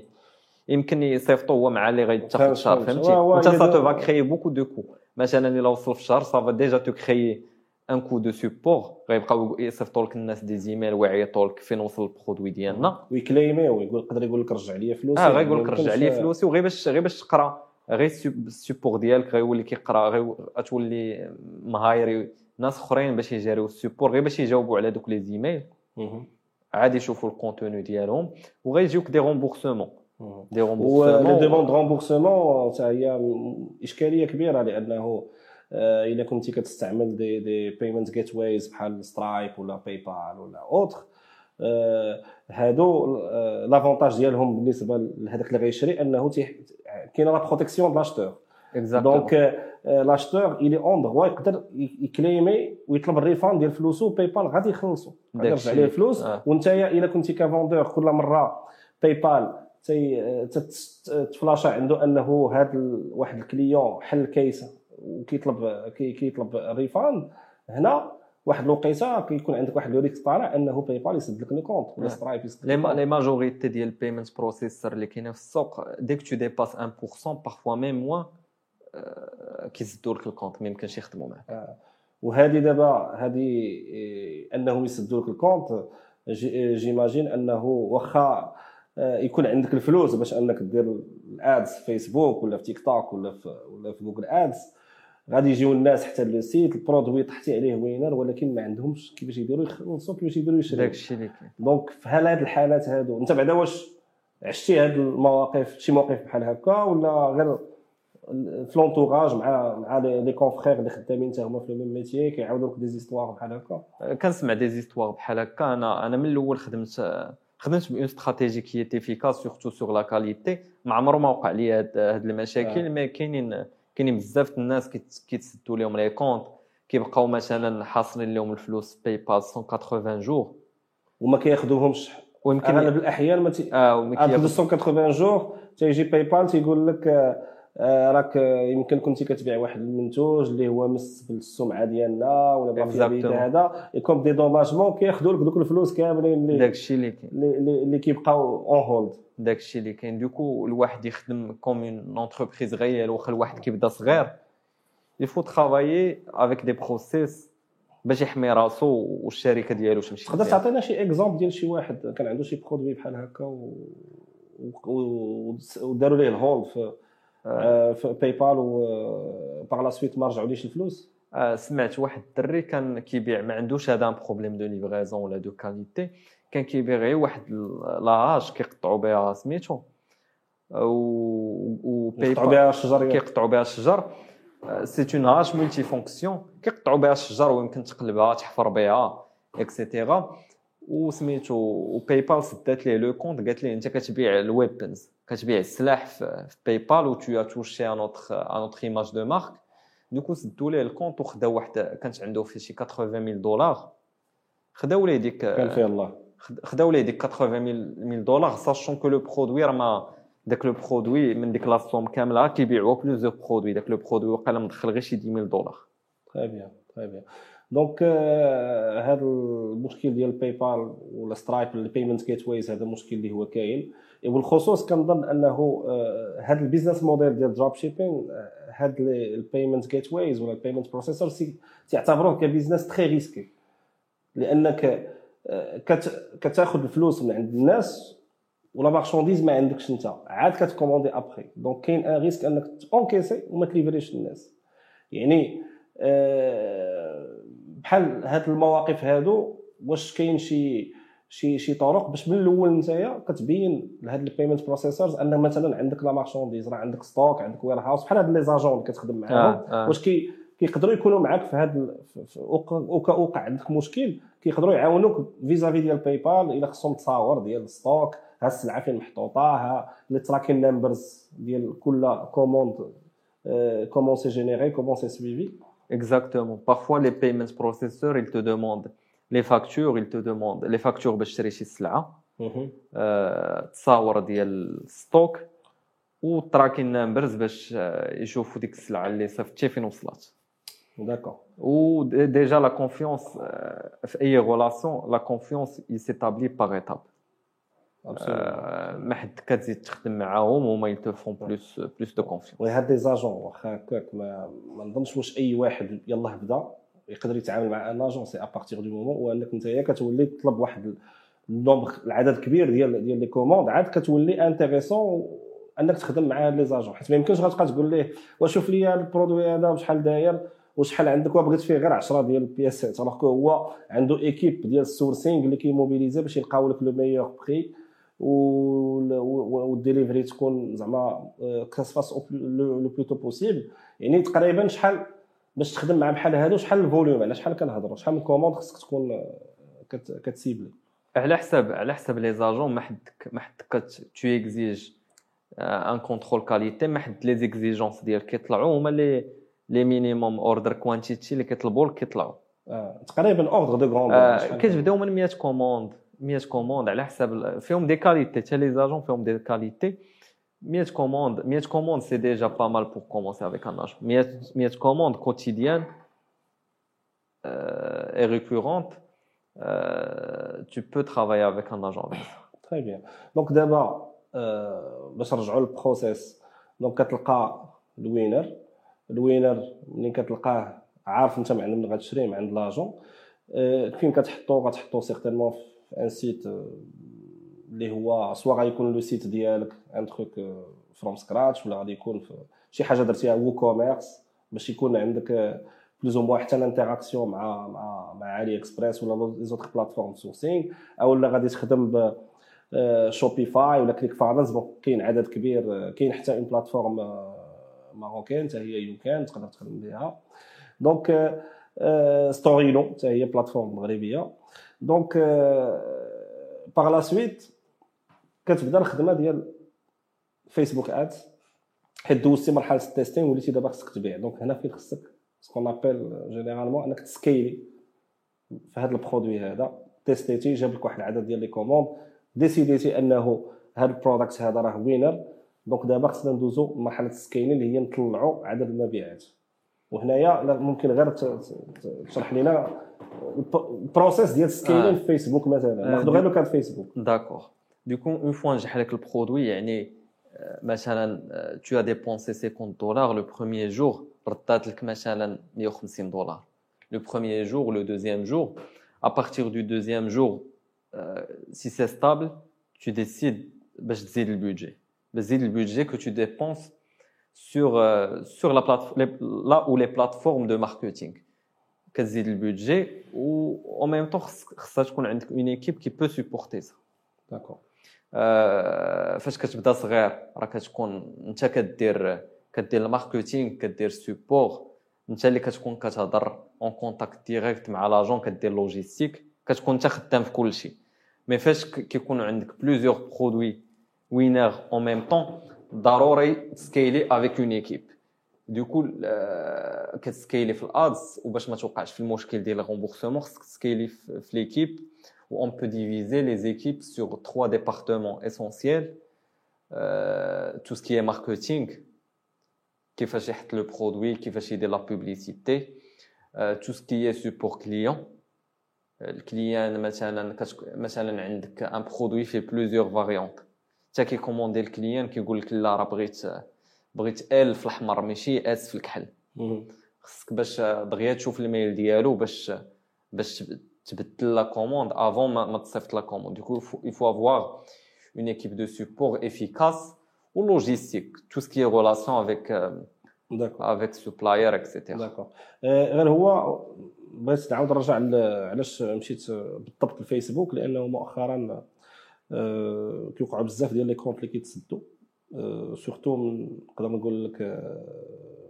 يمكن يصيفطوا هو مع اللي غيتاخذ في شهر فهمتي؟ انت ça te fait créer beaucoup de coûts مثلا الا وصل في شهر ça va déjà te créer un coût de support غيبقاو يصيفطوا لك الناس des emails ويعيطوا لك فين وصل ال produit ديالنا. ويكليميو يقول يقدر يقول لك رجع لي فلوسي. آه غيقول لك رجع لي فلوسي وغير باش غير باش تقرا. غير ال support ديالك غيولي كيقرا غير غتولي مهايري ناس أخرين باش يجاريو ال support غير باش يجاوبوا على دوك les emails. عادي يشوفوا ال contenu ديالهم وغيجيوك des remboursements des remboursements les demandes remboursement حتى هي إشكالية كبيرة لأنه إلا كنتي كتستعمل des des payment gateways بحال Stripe ولا PayPal ولا autre آه، هادو آه، l'avantage ديالهم بالنسبة لهذاك اللي غيشري أنه كاينة la protection د l'acheteur donc l'acheteur il est en droit يقدر يكليمي ويطلب ال refund ديال فلوسو PayPal غادي يخلصو غادي. يرجع ليه الفلوس آه. وانت الا كنتي ك vendeur كل مره PayPal تفلاشا عنده انه هذا واحد ال client حل case وكيطلب كي- كيطلب refund هنا واحد الوقيته كيكون عندك واحد le risque طالع أنه PayPal يسد لك le compte ولا آه. Stripe يسد لي لك. لي majorité ديال ال payment processors اللي كاينين في السوق dès que tu dépasses 1% parfois même moins آه، كيسدوا لك ال compte ما يمكنش يخدموا معاك وهذه دابا هذه إيه، أنهم يسدوا لك ال compte j'- j'imagine أنه واخا آه، يكون عندك الفلوس باش أنك دير ال ads في فيسبوك ولا في تيك توك ولا في ولا في Google Ads غادي يجيو الناس حتى le site ال produit طحتي عليه winner ولكن ما عندهمش كيفاش يديروا يخلصوا كيفاش يديروا يشريو داك الشيء اللي كاين. donc في هاد الحالات هادو انت بعدا واش عشتي هاد المواقف شي موقف بحال هكا ولا غير في l'entourage مع مع les confrères اللي خدامين حتى هما في le même métier كيعاودوا لك des histoires بحال هكا؟ كنسمع des histoires بحال هكا. أنا أنا من الأول خدمت خدمت bonne stratégie qui est efficace surtout sur la qualité ما عمره ما وقع لي هاد هاد المشاكل آه. mais كاينين كاينين بزاف الناس كيت- كيتسدوا لهم les comptes كيبقاو مثلا حاصلين لهم الفلوس PayPal 180 jours وما كياخذوهمش اغلب ويمكن الاحيان ما تي... آه وما ابخي كياخذ- 280 jours تيجي PayPal تيقول لك آه، راك آه، يمكن كنتي كتبيع واحد المنتوج اللي هو مس بالسمعه ديالنا ولا Exactement. هذا. يكون dédommagement كياخذوا لك دوك الفلوس كاملين اللي داك الشيء اللي كاين. اللي- اللي كيبقاو on hold داك الشيء اللي كاين. donc الواحد يخدم comme une entreprise غير واخا الواحد كيبدا صغير. il faut travailler avec des process باش يحمي راسو والشركة ديالو تمشي تقدر. تعطينا شي exemple ديال شي واحد؟ كان عنده شي produit بحال هكا و... وداروا ليه ال hold في آه، في PayPal و par la suite ما رجعوليش الفلوس؟ آه، سمعت واحد الدري كان كيبيع ما عندوش هذا un problème de livraison ولا de qualité كان كيبيع غير واحد la hache كيقطعوا بها سميتو. آه، و باي يقطعوا بها الشجر. كيقطعوا بها الشجر. c'est une hache multifonction كيقطعوا بها الشجر ويمكن تقلبها تحفر بها et cetera وسميتو و PayPal سدات ليه le compte قالت ليه أنت كتبيع ال weapons كتبيع السلاح في في PayPal و tu touches à notre à notre image de marque donc سدوا ليه ال compte وخداو واحد كانت عنده فيه شي 80000 دولار خداو ليه ديك كان فيه الله. خد- خداو ليه ديك 80000 دولار sachant que le produit راه ما داك le produit من ديك la somme كاملة كيبيعوا plusieurs produits داك le produit وقيلا مدخل غير شي 10000 دولار très bien très bien donc آه، هذا المشكل ديال PayPal ولا Stripe ال payment gateways هذا المشكل اللي هو كاين. وبالخصوص كنظن أنه آه، هذا ال business model ديال dropshipping هاد ال payment gateways ولا ال payment processors تعتبروه ك business très risqué لأنك آه، كت- كتاخذ الفلوس من عند الناس و la marchandise ما عندكش أنت. عاد كتكوموندي après donc كاين un risque أنك تونكيسي وما تليفريش للناس يعني آه، بحال هاد المواقف هادو واش كاين شي شي شي طرق باش من الأول نتايا كتبين لهاد ال payment processors أن مثلا عندك la marchandise راه عندك stock عندك warehouse بحال هاد les agents اللي كتخدم معاهم آه، آه. واش كي كيقدروا يكونوا معاك في هاد ال- في- في- وق- وكا وقع عندك مشكل كيقدروا يعاونوك vis-à-vis ديال PayPal إلا خصهم تصاور ديال ال stock ها السلعة فين محطوطة ها les tracking numbers ديال كل commande comment c'est généré comment c'est suivi Exactement. Parfois, les payment processors, ils te demandent. Les factures, ils te demandent. Les factures باش تشري شي سلعة. آه، تصاور ديال ال stock وال tracking numbers باش آه، يشوفوا ديك السلعة اللي صيفطتي فين وصلت. d'accord و déjà la confiance في أي relation la confiance il s'établit par étape آه، ما حد كتزيد تخدم معاهم هما ils te font plus plus de confiance oui هاد les agents واخا هكاك ما ما نظنش واش اي واحد يلاه بدا يقدر يتعامل مع un agent c'est à partir du moment où انك انت كتولي تطلب واحد ال nombre العدد كبير ديال ديال les commandes عاد كتولي intéressant انك تخدم مع هاد les agents حيت ما يمكنش غتبقى تقول ليه وشوف لي ال produit هذا بشحال داير وشحال عندك وبغيت فيه غير 10 ديال البياسات alors هو عنده équipe ديال ال sourcing اللي كي mobiliser باش يلقاو لك le meilleur prix وال delivery تكون زعما que ça se fasse le plus tôt possible يعني تقريبا شحال باش تخدم مع بحال هادو شحال ال volume على شحال كنهضروا؟ شحال من commande خصك تكون آه، كت- كت cibler؟ على حساب على حساب les agents ما حدك ما حدك tu exiges un contrôle qualité ما حد les exigences ديالك كيطلعوا هما les les minimum order quantity اللي كيطلبوا لك كيطلعوا. آه. تقريبا ordre de grandeur آه كتبداو من 100 commandes 100 commandes على حساب فيهم des qualités حتى les agents فيهم des qualités 100 commandes 100 commandes c'est déjà pas mal pour commencer avec un agent 100 100 commandes quotidiennes et récurrentes tu peux travailler avec un agent avec ça. Très bien. Donc دابا باش نرجعوا لل process donc كتلقى ال winner ال winner ملي كتلقاه عارف انت مع من غتشري من عند l'agent فين كتحطو غتحطو certainement في un site اللي هو soit غيكون le site ديالك un truc from scratch ولا غادي يكون في شي حاجة درتيها WooCommerce باش يكون عندك بلوز أو حتى ال interaction مع مع مع AliExpress ولا les autres plateformes sourcing أو لا غادي تخدم ب Shopify ولا ClickFunnels bon كاين عدد كبير كاين حتى une plateforme marocaine حتى هي YouCan تقدر تخدم بها donc Storeino حتى هي plateforme مغربيه donc par la suite كتبدا الخدمة ديال Facebook Ads حيت دوزتي مرحلة ال testing وليتي دابا خصك تبيع. donc هنا فين خصك؟ ce qu'on appelle généralement انك ت scaler في هذا ال produit هذا. تيستيتي جاب لك واحد العدد ديال les commandes. ديسيديتي انه هذا ال product هذا راه winner donc دابا خصنا ندوزو لمرحله ال scaling اللي هي نطلعوا عدد المبيعات. وهنايا ممكن غير تشرح لنا ال process ديال ال scaling في فيسبوك مثلا. ناخذ غير لو كان فيسبوك d'accord. du coup une fois نجح لك ال produit يعني مثلا tu as dépensé 50 دولار le premier jour ردات لك مثلا 150 دولار le premier jour le deuxième jour à partir du deuxième jour euh, si c'est stable tu décides باش تزيد ال budget باش تزيد ال budget que tu dépenses sur euh, sur la plateforme là où les plateformes de marketing. كتزيد ال budget و en même temps خصها تكون عندك une équipe qui peut supporter ça. d'accord فاش كتبدا صغير راه كتكون انت كدير كدير ال marketing كدير support انت اللي كتكون كتهضر en contact direct مع l'agent كدير logistique كتكون انت خدام في كل شيء mais فاش كيكون عندك plusieurs produits winner en même temps ضروري تسكيلي افيك اون ايكيب دوكو كتسكيلي في الادز وباش ما توقعش في المشكل ديال الغومبورسمون خصك تسكيلي في ليكيب où on peut diviser les équipes sur trois départements essentiels. Euh, tout ce qui est marketing, qui fait le produit, qui fait de la publicité, euh, tout ce qui est support client. Le client, مثلا عندك un produit fait plusieurs variantes. انت كي commander ال client كيقول لك لا راه بغيت بغيت L في الأحمر ماشي S في الكحل. خصك باش دغيا تشوف ال mail ديالو باش باش تبدل la commande avant ما تصيفط la commande. Avoir une équipe de support efficace ou logistique. Tout ce qui est relation avec avec supplier etc d'accord غير هو بغيت نعاود نرجع علاش مشيت بالضبط الفيسبوك لأنه مؤخرا كيوقعوا بزاف ديال les comptes اللي كيتسدوا. surtout نقدر نقول لك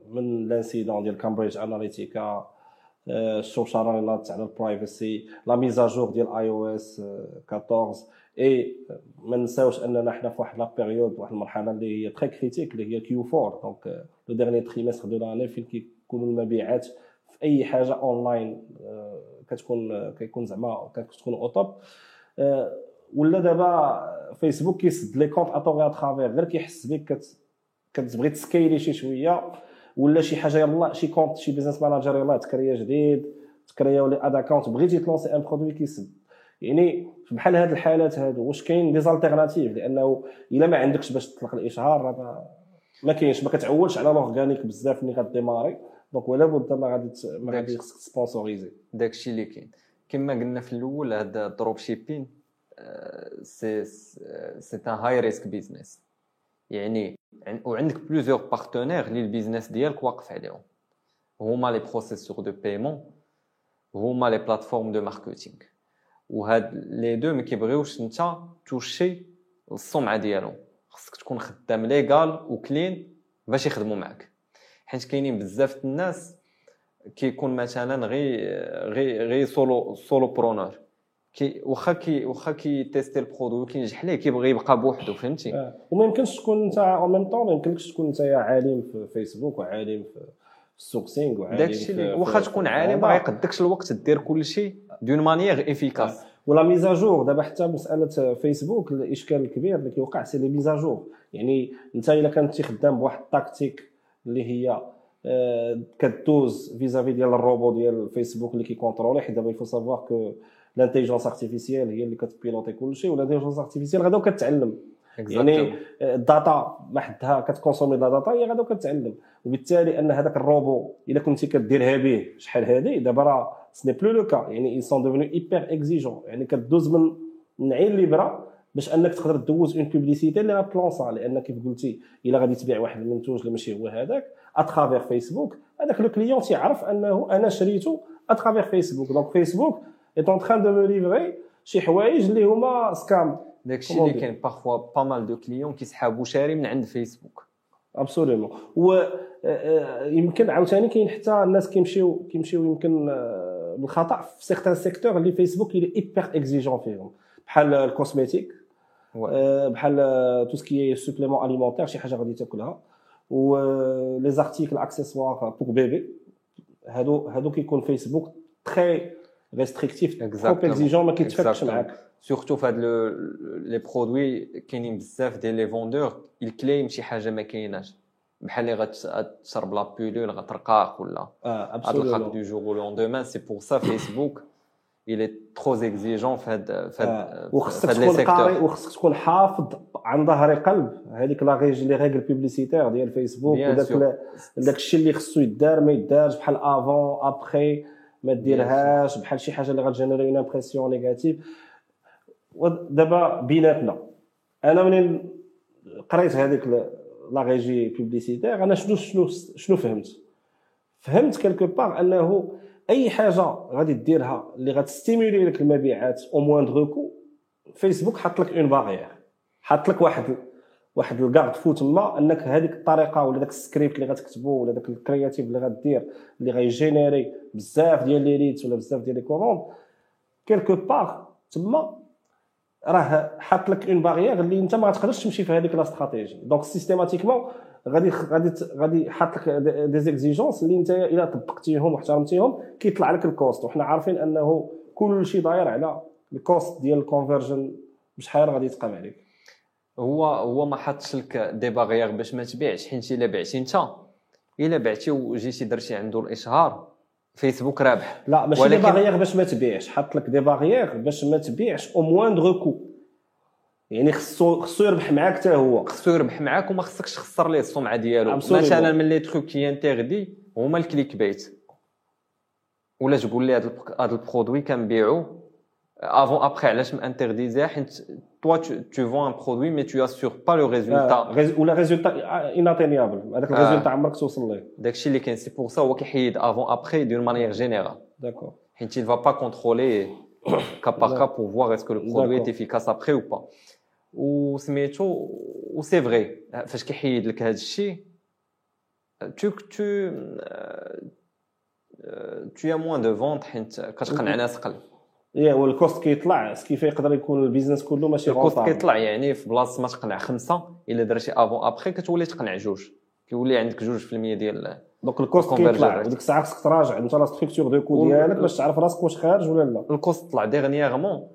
من l'incident ديال Cambridge Analytica الشوشرات على ال privacy la mise à jour ديال iOS 14 et ما نساوش أننا حنا في واحد la période واحد المرحلة اللي هي très critique اللي هي Q4 donc le dernier trimestre de l'année فين كيكونوا المبيعات في أي حاجة اونلاين كتكون كيكون زعما كتكون au top ولا دابا فيسبوك كيسد les comptes à tort et à travers غير كيحس بك كتبغي ت scaler شي شوية ولا شي حاجة يلاه شي compte شي business manager يلاه تكريا جديد تكريا les ad accounts بغيتي ت lancer un produit كيسد. يعني بحال هاد الحالات هادو واش كاين des alternatives لأنه إلا ما عندكش باش تطلق الإشهار راه ما كاينش ما كتعولش على l'organique بزاف ملي غ démarrer. donc ولا بد ما غادي ما غادي خصك sponsoriser داكشي اللي كاين. كما قلنا في الأول هذا ال dropshipping c'est c'est un high risk business يعني وعندك plusieurs partenaires اللي ال business ديالك واقف عليهم. هما les processeurs de paiement هما les plateformes de marketing وهاد les deux ما كيبغيوش انت toucher السمعه ديالهم. خصك تكون خدام légal و clean باش يخدموا معك حيت كاينين بزاف الناس كيكون مثلا غير غير غير solo solopreneur كي واخا كي واخا كي tester ال produit وكينجح ليه؟ كيبغي يبقى بوحدو فهمتي؟ آه. وما يمكنش تكون انت en même temps ما يمكنكش تكون انت عالم في فيسبوك وعالم في ال sourcing وعالم داكشي اللي واخا تكون عالم. ما يقدكش الوقت دير كل شيء de manière efficace. و la mise à jour دابا حتى مسألة فيسبوك الإشكال الكبير اللي كيوقع c'est les mises à jour يعني انت إلا كنتي خدام بواحد ال tactique اللي هي آه، كدوز vis-à-vis ديال الروبو ديال فيسبوك اللي كي contrôler حيت دابا il faut savoir que l'intelligence artificielle هي اللي كت piloter كلشي وال intelligence artificielle غدا وكتعلم. يعني ال data ما حدها كت consommer la data هي غدا وكتعلم. وبالتالي أن هذاك الروبو إلا كنتي كديرها به شحال هادي دابا راه ce n'est plus le cas يعني ils sont devenus hyper exigeants يعني كدوز من من عين لبرا باش أنك تقدر دوز une publicité اللي غا lancer لأن كيف قلتي إلا غادي تبيع واحد المنتوج اللي ماشي هو هذاك à travers فيسبوك هذاك le client تيعرف أنه أنا شريته à travers فيسبوك donc فيسبوك il est en train de me livrer شي حوايج اللي هما scam داكشي اللي كاين parfois pas mal de clients كيسحابوا شاري من عند فيسبوك absolument و آه، آه، يمكن عاوتاني كاين حتى الناس كيمشيو كيمشيو يمكن آه، بالخطأ في certains secteurs اللي فيسبوك اللي ايبر اكزيجون فيهم. بحال ال cosmétique بحال tout ce qui est supplément alimentaire شي حاجة غادي تاكلها. و les articles accessoires pour bébé هادو هادو كيكون فيسبوك très restrictif trop. exigeant ما Exactement. معاك surtout في هاد les produits كاينين بزاف ديال les vendeurs ils claiment شي حاجة ما كايناش بحال اللي غتشرب la pilule غترقاق ولا آه absolument du jour au lendemain c'est pour ça فيسبوك il est trop exigeant في هاد في. هاد وخصك تكون قاري وخصك تكون حافظ عن ظهر قلب هذيك la règle les règles publicitaires ديال فيسبوك وداك داك الشيء اللي خصو يدار ما يدارش بحال avant après ما ديرهاش بحال شي حاجة اللي غت générer une impression négative ودابا بيناتنا. أنا منين قريت هذيك les règles publicitaires أنا شنو شنو شنو فهمت؟ فهمت quelque part أنه أي حاجة غادي ديرها اللي غت stimuler لك المبيعات au moins de que فيسبوك حط لك une barrière حط لك واحد واحد ال garde-fou تما انك هذيك الطريقة ولا داك السكريبت اللي غتكتبو ولا داك ال créatif اللي غدير اللي غي générer بزاف ديال les leads ولا بزاف ديال les commandes quelque part تما راه حاط لك une barrière اللي انت ما غتقدرش تمشي في هذيك la stratégie. donc systématiquement غادي غادي غادي حاط لك des exigences اللي انت الا طبقتيهم واحترمتيهم كيطلع لك ال cost وحنا عارفين انه كل شيء داير على ال cost ديال ال conversion بشحال غادي يتقام عليك. هو هو ما حطش لك des barrières باش ما تبيعش حيت إلا بعتي أنت. إلا بعتي وجيتي درتي عنده الاشهار فيسبوك رابح. لا ماشي des ولكن- باغيير باش ما تبيعش. حط لك des barrières باش ما تبيعش. au moins de que يعني خصو خصو يربح معاك حتى هو. خصو يربح معاك وما خصكش تخسر ليه السمعه ديالو. مثلا من les trucs qui interdit هما ال clickbait. ولا تقول لي هذا ال produit كنبيعو؟ avant après علاش ما interdire ها حيت toi tu vends un produit mais tu assures pas le آه، résultat rés- ولا résultat inatteignable هذاك آه. ال résultat عمرك توصل ليه داكشي اللي كاين c'est pour ça هو كيحيد avant après de manière générale d'accord حيت il va pas contrôler cas par cas pour voir est-ce que le produit est D'accord. efficace après ou pas. وسميتو و c'est vrai فاش كيحيد لك هذا الشيء tu tu tu as moins de ventes حيت كتقنع ناس قل يا وال cost كيطلع ce qui fait يقدر يكون ال business كله ماشي ال cost. كيطلع يعني في بلاصة ما تقنع خمسة إلا درتي avant après كتولي تقنع جوج. كيولي عندك جوج في المية ديال donc ال cost. كيطلع وديك الساعة خصك تراجع انت la structure de coût ديالك باش تعرف راسك واش خارج ولا لا. ال cost طلع dernièrement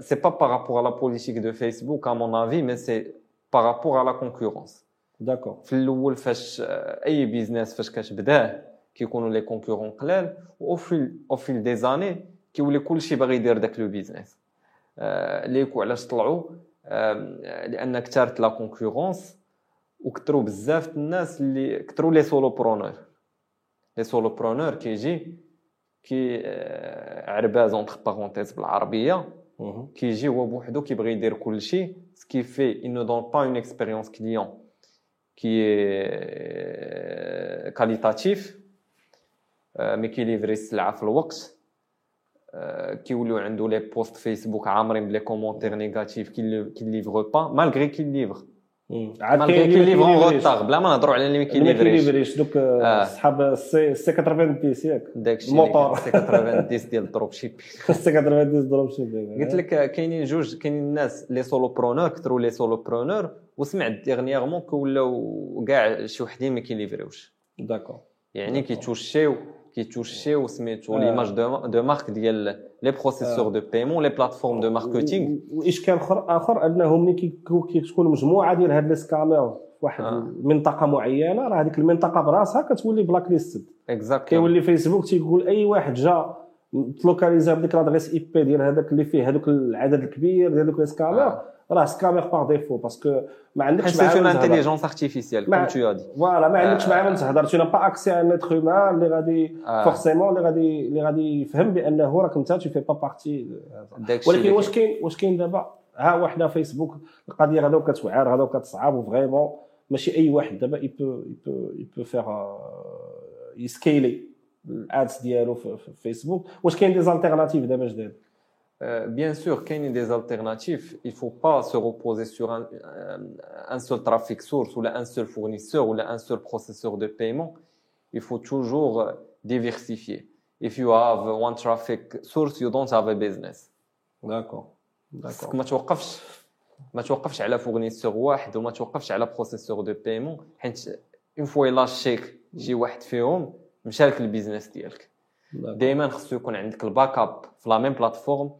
c'est pas par rapport politique de Facebook à mon avis mais c'est par rapport à la concurrence. d'accord في الأول فاش آه، أي business فاش كتبداه كيكونوا les concurrents قلال. au fil au fil des années كيولي كلشي باغي يدير داك le business. آه، les coûts علاش طلعوا لأن كثرت la concurrence وكثروا بزاف الناس اللي كثروا les solopreneurs les solopreneurs كيجي كي عرباز entre parenthèses بالعربية. كيجي هو بوحدو كيبغي يدير كلشي ce qui fait pas une expérience client qui est qualitatif euh, mais كي livrer السلعة في الوقت. كيوليو عنده les posts فيسبوك عامرين ب les commentaires négatifs qui livre pas malgré qu'il livre عاد كاين كي اللي كيليفري en retard بلا ما نهضروا على اللي ما كيليفريش دوك. صحاب سي 90 ياك داكشي الموطور. سي 90 ديال ال dropship سي 90 dropshipping قلت لك كاينين جوج كاينين الناس les solopreneurs كثروا les solopreneurs وسمعت dernièrement كولاو كاع شي وحدين ما كيليفريوش d'accord يعني كيتوشيو كيتوشيو سميتو آه. l'image de marque ديال les processeurs de paiement les plateformes de marketing واشكال اخر اخر انه ملي كتكون مجموعه ديال هاد les scammers في واحد آه. المنطقة معينه راه هذيك المنطقة براسها كتولي blacklisted exactly كيولي فيسبوك تيقول اي واحد جا تلوكاليزا بديك l'adresse IP ديال هذاك اللي فيه هذوك العدد الكبير ديال دوك les scammers آه. راه scammer par défaut parce que ما عندكش معاه تهضر. intelligence artificielle tu as dit voilà ما عندكش. معاه من تهضر t'as pas accès un être humain اللي غادي. forcément اللي غادي اللي غادي يفهم بانه راك انت tu fais pas partie ولكن واش كاين واش كاين دابا ها وحده فيسبوك القضية غدا كتوعر غدا كتصعب و vraiment ماشي اي واحد دابا يبو يبو يبو فيغ يسكيلي ال ads ديالو في في فيسبوك واش كاين des alternatives دابا جداد Euh, bien sûr, qu'il y ait des alternatives. Il faut pas se reposer sur un, un- un seul trafic source ou là, un seul fournisseur ou là, un seul processeur de paiement. Il faut toujours euh, diversifier. If you have one traffic source, you don't have a business. داكور خصك داكور ما توقفش ما توقفش على فورنيسور واحد وما توقفش على بروسيسور دو بايمون حيت اون فوا لاشيك شي واحد فيهم مشى لك البيزنس ديالك دائما خصو يكون عندك الباك اب في لا ميم بلاتفورم آه،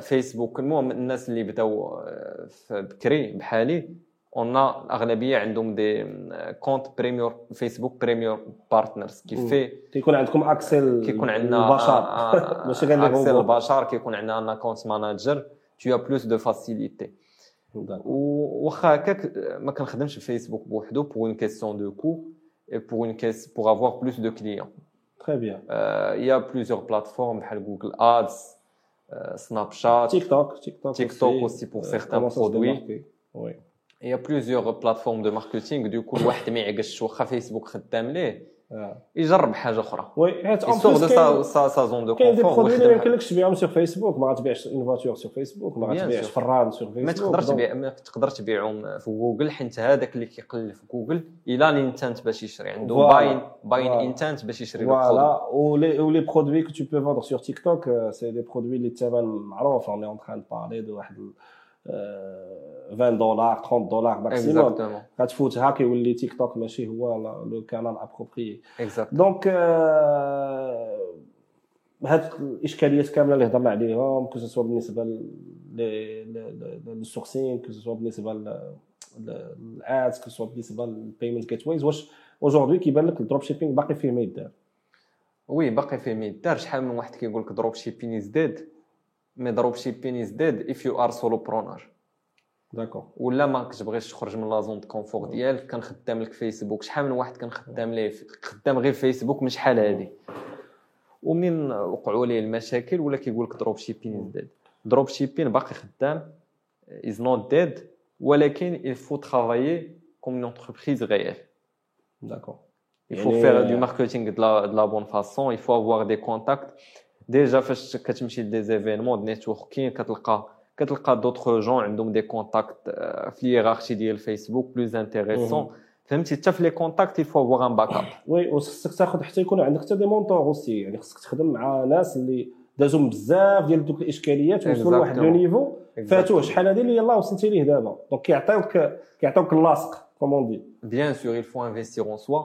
فيسبوك المهم الناس اللي بداو آه، في بكري بحالي en الأغلبية عندهم des comptes premier فيسبوك premier partners qui مم. في كيكون عندكم accès كيكون عندنا البشر. ماشي غير accès البشر كيكون عندنا un account tu as plus de facilité. d'accord. وواخا هكاك ما كنخدمش في فيسبوك بوحدو pour une question de coût et pour une caisse pour avoir plus de clients. très bien Euh, y a plusieurs plateformes بحال جوجل ads سناب شات تيك توك تيك توك TikTok aussi pour certains produits. وي il y a plusieurs plateformes de marketing du coup الواحد آه. يجرب حاجة أخرى وي حيت plus دو كاين- سا سا زون دو كاين دي كونفور برودوي اللي ما يمكنلكش تبيعهم سور فيسبوك ما غاتبيعش اون فواتور سور فيسبوك ما غاتبيعش. فران سور فيسبوك ما تقدرش تبيع ما تقدر تبيعهم في جوجل حيت هذاك اللي كيقلب في جوجل إلى الانتنت باش يشري عنده. باين باين. انتنت باش يشري برودوي ou les produits que tu peux vendre sur TikTok, euh, c'est des produits les الثمن معروف train de parler de واحد 20 دولار 30 دولار maximum غتفوتها كيولي تيك توك ماشي هو le canal approprié exact donc هاد الاشكاليات كاملة اللي هضرنا عليهم كو سوا بالنسبة للسورسين كو سوا بالنسبة للادز كو سوا بالنسبة للبيمنت جيت ويز واش aujourd'hui كيبان لك ال dropshipping باقي فيه ما يدار؟ oui باقي فيه ما يدار. شحال من واحد كيقول لك dropshipping is dead mais dropshipping is dead if you are solopreneur d'accord ولا ما كتبغيش تخرج من la zone de confort ديالك كنخدم لك فيسبوك شحال من واحد كنخدم ليه خدام غير فيسبوك من شحال هادي ومنين وقعوا ليه المشاكل ولا كيقول لك dropshipping is dead dropshipping باقي خدام is not dead ولكن il faut travailler comme une entreprise réelle. d'accord Il faut يعني- faire du marketing de la, de la bonne façon, il faut avoir des contacts. Déjà, فاش كتمشي événements de networking كتلقى كتلقى d'autres gens عندهم contacts euh, في ال hiérarchie ديال فيسبوك plus intéressants. فهمتي حتى في les contacts il faut avoir un backup. oui وخصك تاخذ حتى يكون عندك حتى des mentors aussi يعني خصك تخدم مع ناس اللي دازوا بزاف ديال دوك الإشكاليات وصلوا لواحد le. niveau فاتوه شحال هذه اللي يلاه وصلتي ليه دابا donc كيعطيوك كيعطيوك la sauce comme on dit Bien sûr, il faut investir en soi,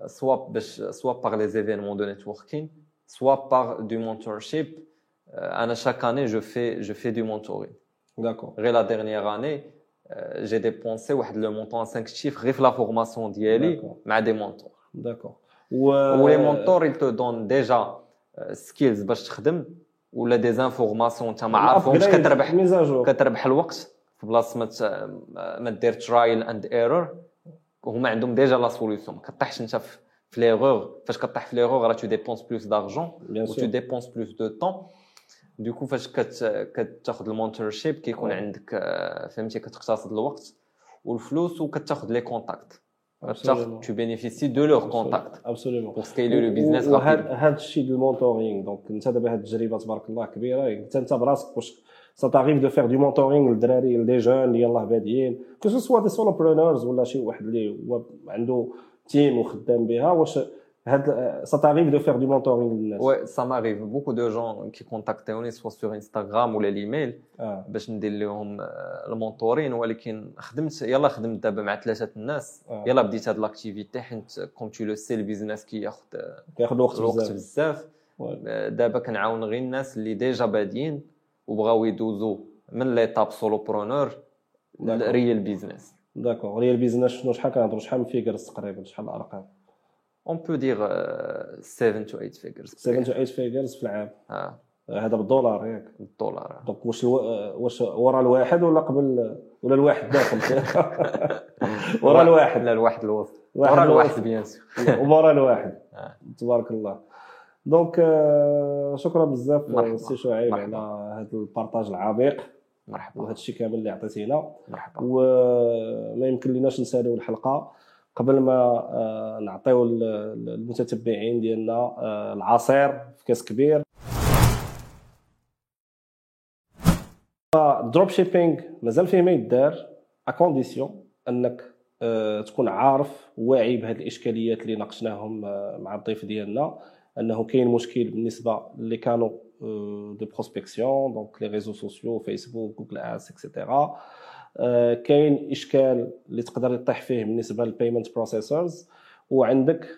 euh, soit, باش- soit par les événements de networking, soit par du mentorship. Euh, chaque année, je fais, je fais du mentoring. d'accord غير la dernière année j'ai dépensé واحد le montant 5 chiffres غير في la formation ديالي D'accord. مع des mentors d'accord و les mentors ils te donnent déjà skills باش تخدم ولا des informations انت ما عارفهمش كتربح كتربح الوقت في بلاصه ما ما دير trial and error هما عندهم déjà la solution ما كطيحش انت في في ليغور فاش كطيح في ليغور راه tu dépenses plus d'argent et tu dépenses plus de temps du coup فاش كت كتاخذ ال mentorship كيكون. عندك فهمتي كتقتصد الوقت والفلوس وكتاخذ les contacts Absolument. de leurs contacts absolument pour scaler le business وهذا rapide هذا الشيء ديال ال mentoring donc انت دابا هذه التجربه تبارك الله كبيره انت انت براسك واش ça t'arrive de faire du mentoring للدراري ل des jeunes اللي يلاه بادئين que ce soit des solopreneurs ولا شي واحد اللي هو عنده team وخدام بها واش هاد ça t'arrive de faire du mentoring للناس Ouais, ça m'arrive. Beaucoup de gens qui contactent soit sur Instagram ou l'email آه باش ندير لهم ال mentoring ولكن خدمت يلا خدمت دابا مع ثلاثة الناس آه. يلا بديت هاد l'activité حيت comme tu le sais ال business كياخذ كياخذ وقت الوقت بزاف بزاف. آه، دابا كنعاون غير الناس اللي ديجا بادين وبغاو يدوزو من l'étape solopreneur D'accord. لل real business d'accord real business شنو شحال كنهضروا شحال من figures تقريبا شحال الارقام on peut dire 7 to 8 figures 7 to 8 فيجرز في العام. آه هذا بالدولار ياك الدولار donc واش ألو... واش ورا الواحد ولا قبل ولا الواحد داخل؟ ورا الواحد. لا الواحد الوسط. ورا. الواحد bien sûr ورا الواحد. آه. تبارك الله. donc آه، شكرا بزاف. سي شعيب. على هذا ال partage العميق. مرحبا. وهذا الشيء كامل اللي عطيتينا مرحبا. وما يمكن لناش نساليو الحلقة. قبل ما آه، نعطيو ال- ال- المتتبعين ديالنا آه، العصير في كاس كبير. ال dropshipping مازال فيه ما يدار à condition أنك آه، تكون عارف واعي بهذه الإشكاليات اللي ناقشناهم مع الضيف ديالنا أنه كاين مشكل بالنسبة اللي كانوا de prospection donc les réseaux sociaux فيسبوك Google Ads et cetera كاين إشكال اللي تقدر يطيح فيه بالنسبة لل payment processors وعندك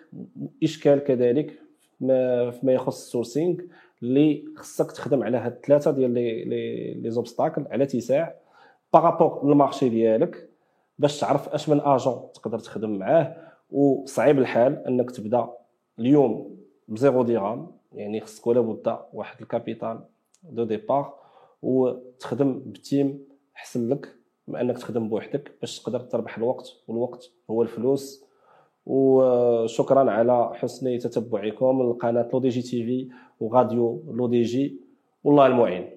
إشكال كذلك ما فيما يخص ال sourcing اللي خصك تخدم على هاد الثلاثه ديال les les les obstacles على اتساع par rapport لل marché ديالك باش تعرف أش من اجون تقدر تخدم معاه. وصعيب الحال أنك تبدأ اليوم بزيرو درهم يعني خصك ولا بد واحد ال capital de départ وتخدم ب team أحسن لك من أنك تخدم بوحدك باش تقدر تربح الوقت والوقت هو الفلوس. وشكرا على حسن تتبعكم لقناة لو دي جي تي في وغاديو لو دي جي والله المعين.